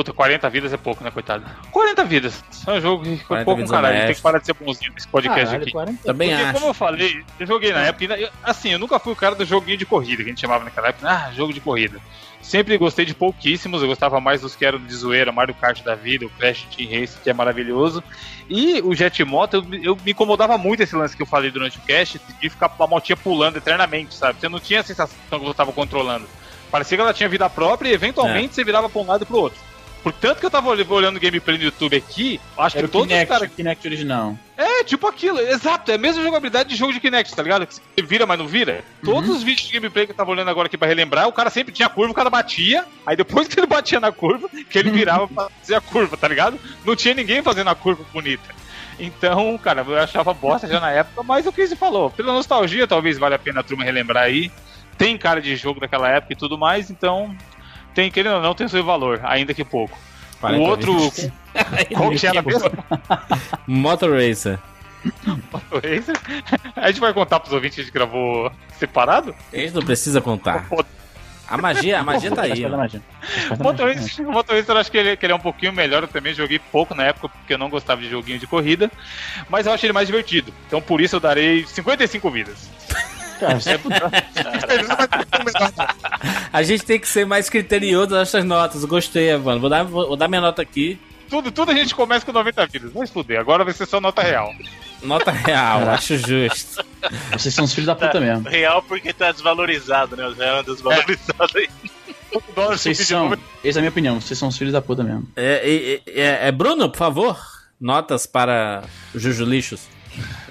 Puta, 40 vidas é pouco, né, coitado? 40 vidas. É um jogo que foi pouco, caralho. Tem que parar de ser bonzinho nesse podcast caralho, aqui. 40... Também Porque, acho. como eu falei, eu joguei na época. Eu, assim, eu nunca fui o cara do joguinho de corrida, que a gente chamava naquela época. Ah, jogo de corrida. Sempre gostei de pouquíssimos. Eu gostava mais dos que eram de zoeira, Mario Kart da vida, o Crash Team Race, que é maravilhoso. E o Jet Moto, eu, eu, me incomodava muito esse lance que eu falei durante o cast, de ficar com a motinha pulando eternamente, sabe? Você não tinha a sensação que você estava controlando. Parecia que ela tinha vida própria e eventualmente é. você virava pra um lado e pro outro. Portanto que eu tava olhando gameplay no YouTube aqui, acho Era que todos Kinect, os caras. Kinect original. É, tipo aquilo, exato, é a mesma jogabilidade de jogo de Kinect, tá ligado? Que você vira, mas não vira. Uhum. Todos os vídeos de gameplay que eu tava olhando agora aqui pra relembrar, o cara sempre tinha curva, o cara batia, aí depois que ele batia na curva, que ele virava pra fazer a curva, tá ligado? Não tinha ninguém fazendo a curva bonita. Então, cara, eu achava bosta já na época, mas o que você falou, pela nostalgia, talvez valha a pena a turma relembrar aí. Tem cara de jogo daquela época e tudo mais, então tem, querendo ou não, tem seu valor, ainda que pouco. o outro. Qual que era mesmo? Motor Racer. Motor Racer? A gente vai contar pros ouvintes que a gente gravou separado? A gente não precisa contar. A magia, a magia tá aí. O motorista, o motorista eu acho que ele, que ele é um pouquinho melhor. Eu também joguei pouco na época porque eu não gostava de joguinho de corrida. Mas eu achei ele mais divertido. Então por isso eu darei 55 vidas. a gente tem que ser mais criterioso nessas notas. Gostei, mano. Vou dar, vou, dar minha nota aqui. Tudo, tudo a gente começa com 90 vidas. Vai fuder. Agora vai ser só nota real. Nota real, acho justo. Vocês são os filhos da puta tá, mesmo. Real porque tá desvalorizado, né? O real é desvalorizado aí. Vocês são, essa é a minha opinião, vocês são os filhos da puta mesmo. É, é, é, é Bruno, por favor, notas para Juju Lixos.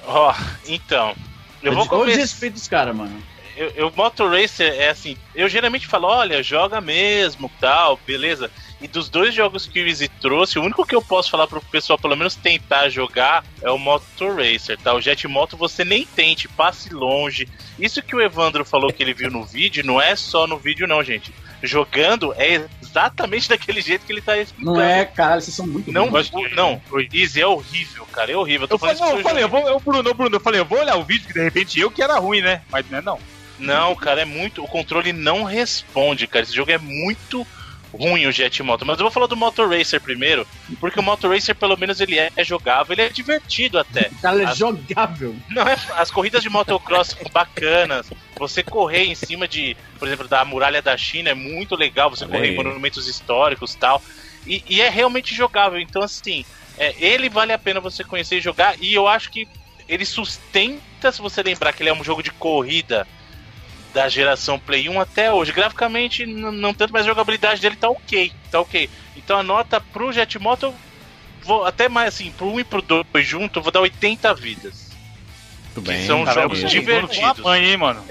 Ó, oh, então. Eu vou começar. o desrespeito dos caras, mano. Eu, eu Motor Racer é assim, eu geralmente falo, olha, joga mesmo, tal, beleza. E dos dois jogos que o Easy trouxe, o único que eu posso falar pro pessoal pelo menos tentar jogar é o Motor Racer, tá? O Jet Moto você nem tente, passe longe. Isso que o Evandro falou que ele viu no vídeo, não é só no vídeo não, gente. Jogando é exatamente daquele jeito que ele tá explicando. Não é, cara, vocês são muito Não, bons. não, o Easy é horrível, cara, é horrível. Eu, eu falei, não, eu falei, eu vou, eu, Bruno, Bruno, eu falei, eu vou olhar o vídeo que de repente eu que era ruim, né? Mas não é não. Não, cara, é muito. O controle não responde, cara. Esse jogo é muito ruim o Jet Moto, mas eu vou falar do Motor Racer primeiro, porque o Motor Racer pelo menos ele é jogável, ele é divertido até. Cara, é as... jogável. Não é, as corridas de motocross são bacanas. Você correr em cima de, por exemplo, da muralha da China é muito legal, você correr em monumentos históricos, tal. E, e é realmente jogável, então assim, é, ele vale a pena você conhecer e jogar e eu acho que ele sustenta se você lembrar que ele é um jogo de corrida da geração Play 1 até hoje. Graficamente, não tanto, mas a jogabilidade dele tá ok. Tá ok. Então a nota pro Jetmoto, eu vou até mais assim, pro 1 e pro 2 junto, eu vou dar 80 vidas. Muito bem. são Caramba, jogos divertidos. Mãe, hein, mano?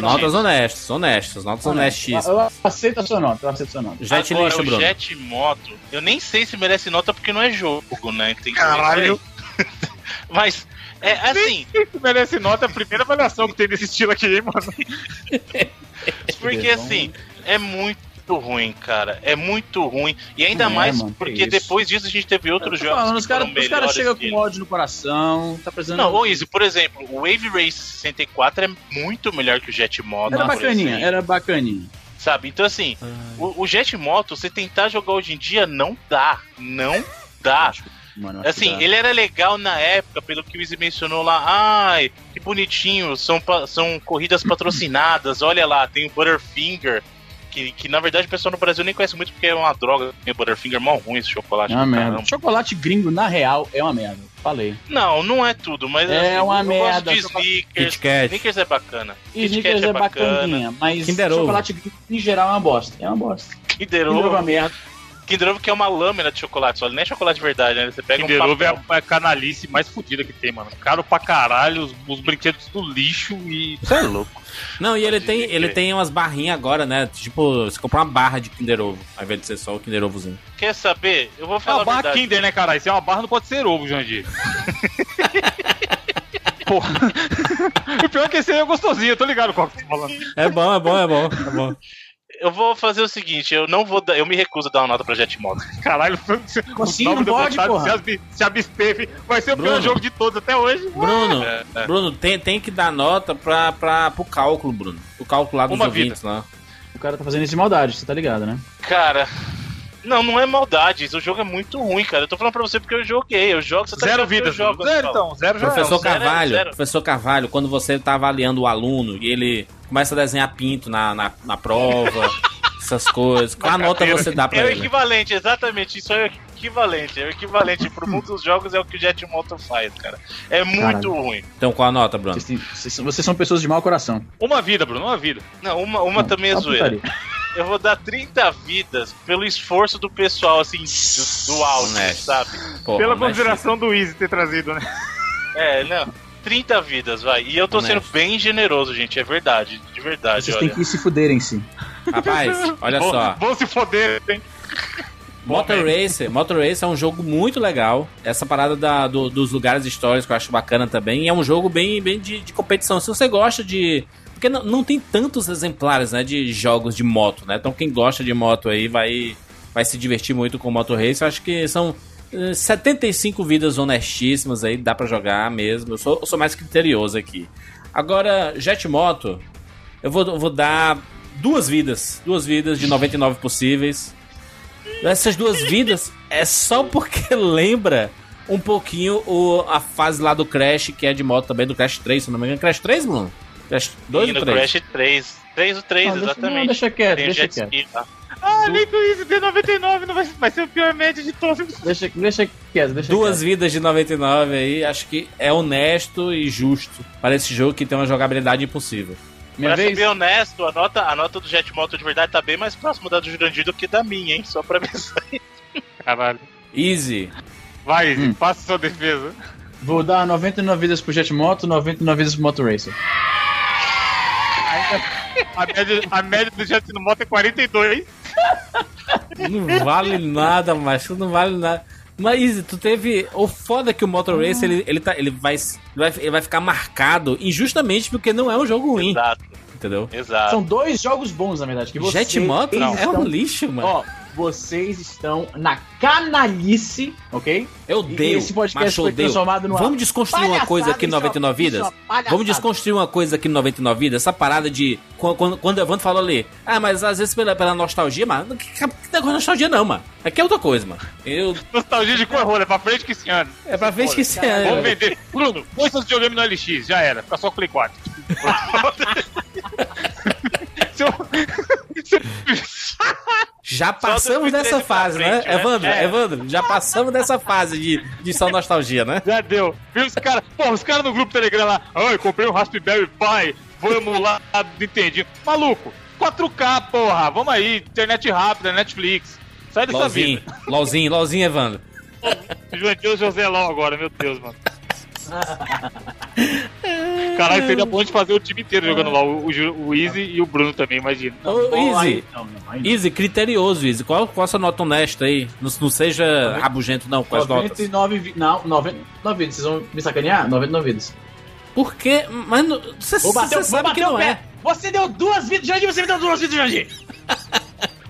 Notas honestas, honestas, notas honestas. Eu aceito a sua nota, eu aceito a sua nota. Jet Agora, lixo, Bruno. Jet Moto, eu nem sei se merece nota porque não é jogo, né? Tem que Caralho. Mas é assim. Se merece nota, é a primeira avaliação que tem desse estilo aqui, hein, mano. Porque assim, é muito ruim, cara. É muito ruim. E ainda é, mais mano, porque depois disso a gente teve outros jogos. Falando, os caras cara chegam com ódio no coração. Tá precisando. Não, o Easy, por exemplo, o Wave Race 64 é muito melhor que o Jet Moto. Era bacaninha, era bacaninha. Sabe? Então, assim, o, o Jet Moto, você tentar jogar hoje em dia, não dá. Não dá. Mano, assim, ele era legal na época, pelo que o Izzy mencionou lá. Ai, que bonitinho, são, são corridas patrocinadas. Olha lá, tem o Butterfinger. Que, que na verdade o pessoal no Brasil nem conhece muito porque é uma droga. O Butterfinger é mó ruim esse chocolate. É uma merda. Chocolate gringo, na real, é uma merda. Falei. Não, não é tudo, mas é assim, uma merda. de Snickers. Snickers é bacana. Snickers é, é bacaninha, mas Kinder chocolate gringo em geral é uma bosta. É uma bosta. Kinder Ovo é uma merda. Kinder Ovo que é uma lâmina de chocolate, só não é chocolate de verdade, né? Você pega Kinder um Ovo é a canalice mais fodida que tem, mano. Caro pra caralho, os, os brinquedos do lixo e. Você é louco. Não, e ele tem, ele tem umas barrinhas agora, né? Tipo, você comprar uma barra de Kinder Ovo, ao invés de ser só o Kinder Ovozinho. Quer saber? Eu vou falar. É uma barra verdade. Kinder, né, caralho? Se é uma barra, não pode ser ovo, Jandir. Porra. o pior é que esse aí é gostosinho, eu tô ligado com o que você tá falando. É bom, é bom, é bom, é bom eu vou fazer o seguinte, eu não vou dar, eu me recuso a dar uma nota pra Jetmoto. Caralho, assim não pode, porra. Se, absteve, vai ser o Bruno, pior jogo de todos até hoje. Bruno, é, é. Bruno, tem, tem que dar nota pra, pra, pro cálculo, Bruno. O cálculo lá dos Uma ouvintes vida. lá. O cara tá fazendo isso de maldade, você tá ligado, né? Cara, não, não é maldade. O jogo é muito ruim, cara. Eu tô falando pra você porque eu joguei. Eu jogo, você tá Zero vidas. Jogo, zero, então. Zero já Professor é. Carvalho, zero, zero. professor Carvalho, quando você tá avaliando o aluno e ele começa a desenhar pinto na, na, na prova, essas coisas, qual nota você dá pra ele? É o equivalente, exatamente. Isso é o equivalente. É o equivalente pro mundo dos jogos é o que o Jet Moto faz, cara. É muito Caralho. ruim. Então qual a nota, Bruno? Vocês, vocês, são pessoas de mau coração. Uma vida, Bruno, uma vida. Não, uma, uma Não, também é zoeira. Eu vou dar 30 vidas pelo esforço do pessoal, assim, do, do áudio, sabe? Porra, Pela consideração do Easy ter trazido, né? É, não. 30 vidas, vai. E eu tô sendo bem generoso, gente. É verdade. De verdade. Vocês olha. têm que se fuderem, sim. Rapaz, olha vou, só. Vou se foder, hein? Motor Racer, Motor Racer é um jogo muito legal. Essa parada da, do, dos lugares históricos eu acho bacana também. E é um jogo bem, bem de, de competição. Se você gosta de Porque não, não tem tantos exemplares, né, de jogos de moto, né? Então quem gosta de moto aí vai, vai se divertir muito com Moto Race. Eu acho que são 75 eh, vidas honestíssimas aí, dá para jogar mesmo. Eu sou, eu sou mais criterioso aqui. Agora, Jet Moto, eu vou, eu vou dar duas vidas. Duas vidas de 99 possíveis. Essas duas vidas é só porque lembra um pouquinho o, a fase lá do Crash, que é de moto também, do Crash 3, se não me engano. Crash 3, Bruno? Crash 2 ou 3? Crash 3. 3 ou 3, não, exatamente. Deixa, não, deixa quieto, deixa quieto. Tá? Ah, nem com isso, D99 não vai, vai ser o pior média de todos. Deixa, deixa quieto, deixa Duas quieto. vidas de 99 aí, acho que é honesto e justo para esse jogo que tem uma jogabilidade impossível. Minha pra vez... ser bem honesto, a nota, a nota do Jetmoto de verdade tá bem mais próximo da do Jurandir do que da minha, hein? Só pra avisar. Caralho. Easy. Vai, Easy, hum. faça sua defesa. Vou dar 99 vidas pro Jetmoto, 99 vidas pro Moto Racer. A média, a média do Jetmoto é 42. Não vale nada, macho, não vale nada. Mas tu teve. O foda é que o Motor Race ele, ele, tá, ele, vai, ele, vai, ele vai ficar marcado injustamente porque não é um jogo ruim. Exato. Entendeu? Exato. São dois jogos bons, na verdade. Que Jet Moto é um lixo, mano. Ó, vocês estão na canalice, ok? Eu odeio, esse podcast foi transformado numa Vamos desconstruir uma coisa aqui no 99 Vidas? Vamos desconstruir uma coisa aqui no 99 Vidas? Essa parada de... Quando, quando o Evandro falou ali, ah, mas às vezes pela, pela nostalgia, mano, que, que negócio de nostalgia não, mano. Aqui é outra coisa, mano. Eu... Nostalgia de cor é pra frente que esse ano. É pra frente que esse ano. Vamos vender. Bruno, põe seus videogames no LX, já era. Fica só com Play 4. Já passamos dessa fase, né? Frente, né? Evandro, é. Evandro, já passamos dessa fase de, de só nostalgia, né? Já deu. Viu os caras, pô, os caras no grupo Telegram lá, ai, comprei um Raspberry Pi, vou emular Nintendo. Maluco, 4K, porra, vamos aí, internet rápida, Netflix. Sai dessa Lolzinho, vida. Lolzinho, Lolzinho, Evandro. Juventude José Ló agora, meu Deus, mano. Caralho, seria bom de fazer o time inteiro jogando lá. O, o, o Easy e o Bruno também, imagina. Ô, Easy, Easy, criterioso, Easy. Qual, qual a sua nota honesta aí? Não, não seja rabugento, não, com as 99, notas. Não, 99 vidas. Vocês vão me sacanear? 99 vidas. Por quê? Mas você, você sabe que não é. Você deu duas vidas, Jandir, você me deu duas vidas, Jandir. Você,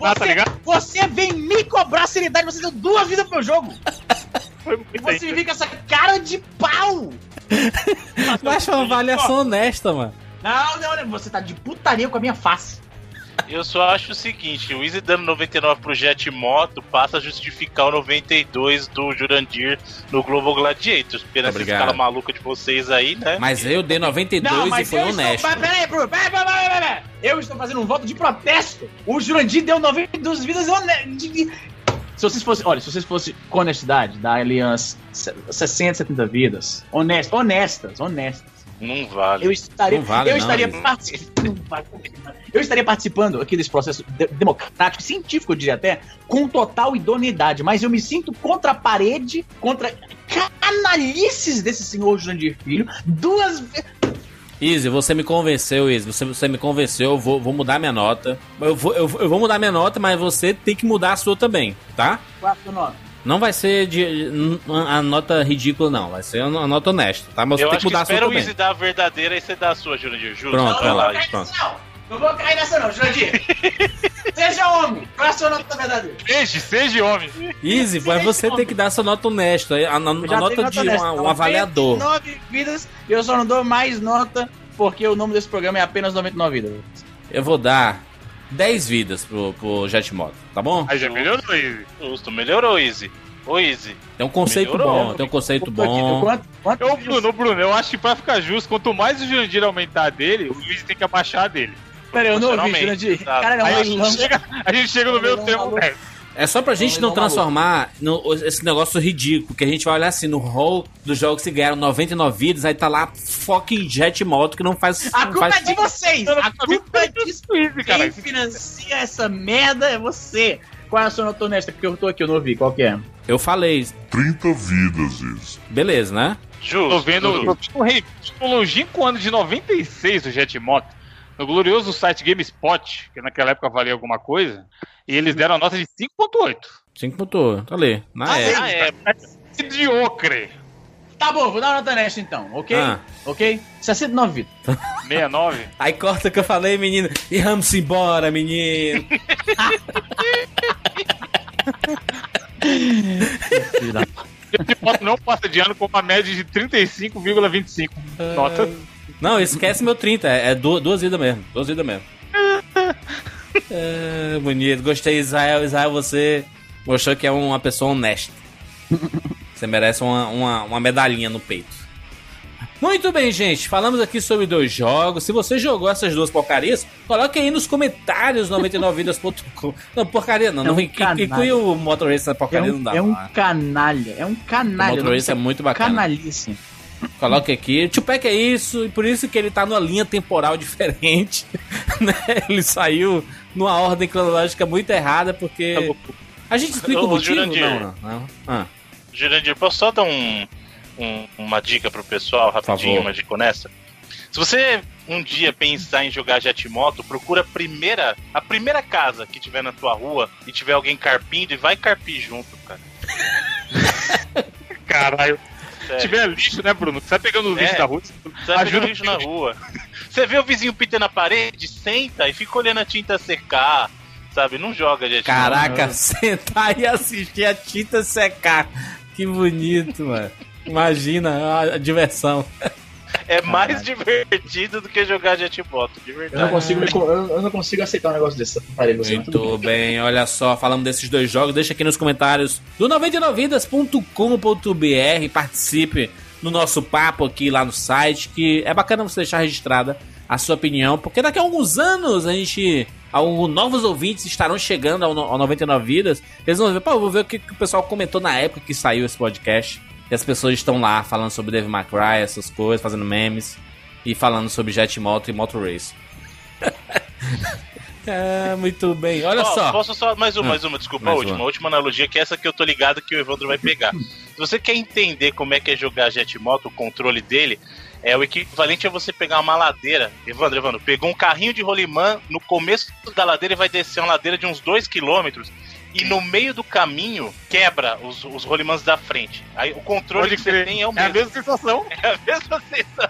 ah, tá você vem me cobrar seriedade, você deu duas vidas pro meu jogo. e você vem com essa cara de pau. Mas foi uma avaliação honesta, mano. Não, não, não, você tá de putaria com a minha face. Eu só acho o seguinte, o Easy dando 99 pro Jet Moto passa a justificar o 92 do Jurandir no Global Gladiators. Porque nessa escala maluca de vocês aí, né? Mas eu dei 92 não, e foi honesto. Estou... Peraí, Bruno, peraí, peraí, peraí, peraí. Eu estou fazendo um voto de protesto. O Jurandir deu 92 vidas honestas. Se vocês fossem, olha, se vocês fossem com honestidade, dar ali umas 60, 70 vidas, honestas, honestas, honestas. Não vale. Eu estaria, não vale, eu não, estaria participando. Eu estaria participando aqui desse processo de democrático, científico, eu diria até, com total idoneidade, mas eu me sinto contra a parede, contra canalices desse senhor Jandir Filho, duas vezes. Easy, você me convenceu, Easy. Você, você me convenceu, eu vou, vou mudar minha nota. Eu vou, eu, eu, vou mudar minha nota, mas você tem que mudar a sua também, tá? Qual a sua nota? Não vai ser de, a nota ridícula, não. Vai ser a nota honesta, tá? Mas eu você tem que mudar que a sua também. espera o Easy dar a verdadeira e você dá a sua, Jurandir. Juro. Pronto, vai lá. Pronto. Não vou cair nessa não, Jurandir. seja homem. Qual é a sua nota verdadeira? Seja, seja homem. Easy, mas você tem que dar a sua nota honesta. A, a, a nota, de um, um avaliador. Nove vidas, eu só não dou mais nota porque o nome desse programa é apenas 99 vidas. Eu vou dar 10 vidas pro, pro Jetmoto, tá bom? Aí já melhorou, Easy. Justo, melhorou, Easy. Ô, Easy. Tem um conceito melhorou. bom, tem um conceito bom. Quanto, quanto eu, Bruno, Bruno, eu acho que pra ficar justo, quanto mais o Jurandir aumentar dele, o Easy tem que abaixar dele. Pera, eu não ouvi, Jurandir. Cara, não, a, gente chega, a gente chega no meio tempo, velho. É só pra gente não, não transformar no, esse negócio ridículo, porque a gente vai olhar assim no hall dos jogos que ganharam 99 vidas, aí tá lá fucking Jet Moto que não faz. A culpa faz... é de vocês! A culpa é disso, Quem financia essa merda é você! Qual é a sua nota honesta? Porque eu tô aqui, eu não ouvi, qual que é? Eu falei. 30 vidas, isso. Beleza, né? Justo. Tô vendo. Tipo, tipo, longínquo ano de 96 o Jet Moto no glorioso site GameSpot, que naquela época valia alguma coisa, e eles deram a nota de 5.8. 5.8, tá ali. Na ah, época. É, Mediocre. Tá bom, vou dar uma nota nesta então, ok? Ah. Ok? 69 vidas. 69? Aí corta o que eu falei, menino. E vamos embora, menino. Não passa de ano com uma média de 35,25 nota. Não, esquece meu 30, é, é duas vidas mesmo. Duas vidas mesmo. é, bonito, gostei, Israel. Israel, você mostrou que é uma pessoa honesta. Você merece uma, uma, uma medalhinha no peito. Muito bem, gente. Falamos aqui sobre dois jogos. Se você jogou essas duas porcarias, coloque aí nos comentários 99vidas.com. Não, porcaria não. É um não inclui o Motor Race na porcaria, é um, não dá. É um canalha. É um canalha. O Motor Race é muito bacana. Canalíssimo. Coloque aqui. Tupac é isso, e por isso que ele tá numa linha temporal diferente. né? Ele saiu numa ordem cronológica muito errada, porque. A gente explica o, o motivo? Jurandir, não, não. não. Ah. Jurandir, posso só dar um, um, uma dica pro pessoal, rapidinho, uma dica honesta? Se você um dia pensar em jogar Jetmoto, procura a primeira, a primeira casa que tiver na tua rua e tiver alguém carpindo e vai carpir junto, cara. Caralho. Se tiver lixo, né, Bruno? Você tá pegando o lixo é, da rua. Você tá ajuda lixo na rua. Você vê o vizinho pintando na parede, senta e fica olhando a tinta secar, sabe? Não joga Jetmoto. Caraca, sentar e assistir a tinta secar. Que bonito, mano. Imagina a, diversão. É mais divertido do que jogar jetbot, de verdade. Eu não consigo, me, eu não consigo aceitar um negócio desse. Muito bem, olha só, falando desses dois jogos, deixa aqui nos comentários do 99vidas.com.br, participe no nosso papo aqui lá no site, que é bacana você deixar registrada a sua opinião, porque daqui a alguns anos a gente alguns novos ouvintes estarão chegando ao, ao 99 Vidas. Eles vão ver, pô, vou ver o que, que, o pessoal comentou na época que saiu esse podcast. E as pessoas estão lá falando sobre Dave McRae, essas coisas, fazendo memes e falando sobre Jet Moto e Motor Race. é, muito bem. Olha oh, só. Posso só mais uma, ah, mais uma, desculpa, mais a última, uma. última analogia, que é essa que eu tô ligado que o Evandro vai pegar. Se você quer entender como é que é jogar Jet Moto, o controle dele, é o equivalente a você pegar uma ladeira. Evandro, Evandro, pegou um carrinho de rolimã no começo da ladeira e vai descer uma ladeira de uns 2 km e no meio do caminho quebra os, os rolimãs da frente. Aí o controle Pode que crer. você tem é o mesmo. É a mesma sensação. É a mesma sensação.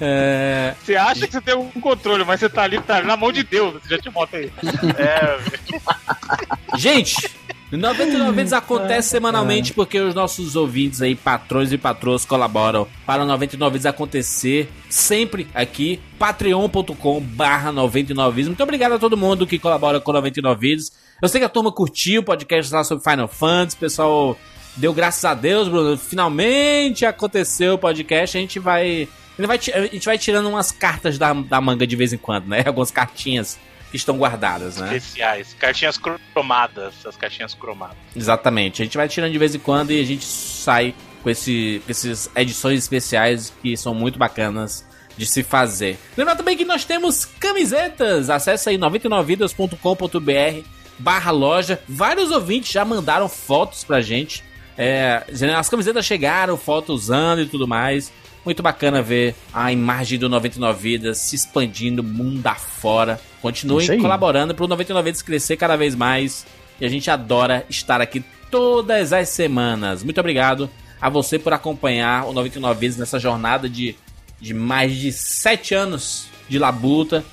É... Você acha que você tem um controle, mas você tá ali, tá na mão de Deus, você já te bota aí. É, Gente, 99 vezes acontece semanalmente porque os nossos ouvintes aí, patrões e patroas, colaboram para o 99 vezes acontecer sempre aqui, patreon.com barra 99 vezes. Muito obrigado a todo mundo que colabora com 99 vezes. Eu sei que a turma curtiu o podcast lá sobre Final Fantasy, pessoal deu graças a Deus, Bruno. Finalmente aconteceu o podcast. A gente vai. A gente vai tirando umas cartas da, da manga de vez em quando, né? Algumas cartinhas que estão guardadas, né? Especiais, cartinhas cromadas, as cartinhas cromadas. Exatamente. A gente vai tirando de vez em quando e a gente sai com, esse, com essas edições especiais que são muito bacanas de se fazer. Lembra também que nós temos camisetas. Acesse aí 99vidas.com.br barra loja. Vários ouvintes já mandaram fotos pra gente. É, as camisetas chegaram, fotos usando e tudo mais. Muito bacana ver a imagem do 99 Vidas se expandindo mundo afora. Continuem colaborando para o 99 Vidas crescer cada vez mais. E a gente adora estar aqui todas as semanas. Muito obrigado a você por acompanhar o 99 Vidas nessa jornada de, de mais de 7 anos de labuta.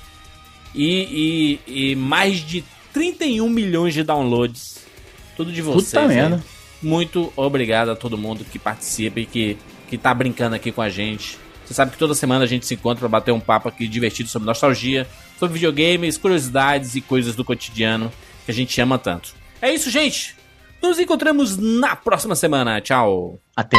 E, e, e, mais de 31 milhões de downloads. Tudo de vocês. Puta merda. Muito obrigado a todo mundo que participa e que que tá brincando aqui com a gente. Você sabe que toda semana a gente se encontra para bater um papo aqui divertido sobre nostalgia, sobre videogames, curiosidades e coisas do cotidiano que a gente ama tanto. É isso, gente. Nos encontramos na próxima semana. Tchau. Até.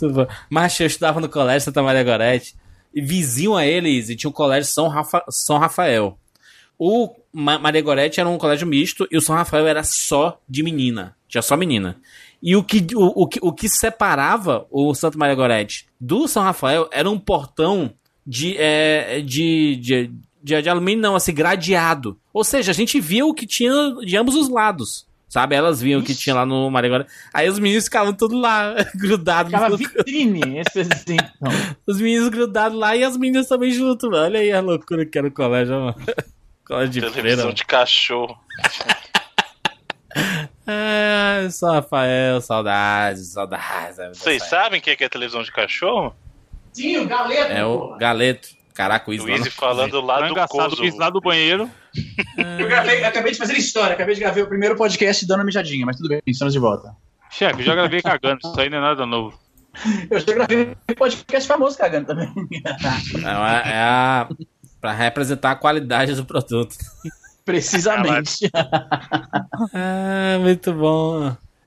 Muito bom. Mas eu estudava no colégio Santa Maria Gorete. E vizinho a eles, e tinha o colégio São, Rafa, São Rafael. O Maria Gorete era um colégio misto e o São Rafael era só de menina. Tinha só menina. E o que, o, o, que, o que separava o Santo Maria Gorete do São Rafael era um portão de, é, de, de, de, de alumínio, não, assim, gradeado. Ou seja, a gente via o que tinha de ambos os lados. Sabe? Elas viam o que tinha lá no Marigora. Aí os meninos ficavam tudo lá, grudados. Ficava vitrine, esse assim. Os meninos grudados lá e as meninas também junto, mano. Olha aí a loucura que era o colégio, mano. colégio de Televisão freira, de cachorro. é, só Rafael, saudades, saudades. Vocês sabem o que é, que é televisão de cachorro? Sim, o Galeto. É o Galeto. Caraca, o Izzy. O Izzy falando lá do. O lá do banheiro. Eu, gravei, acabei de fazer história, acabei de gravar o primeiro podcast dando a mijadinha, mas tudo bem, estamos de volta. Chefe, já gravei cagando, isso aí não é nada novo. Eu já gravei um podcast famoso cagando também. Não, é, é a, pra representar a qualidade do produto. Precisamente. ah, muito bom.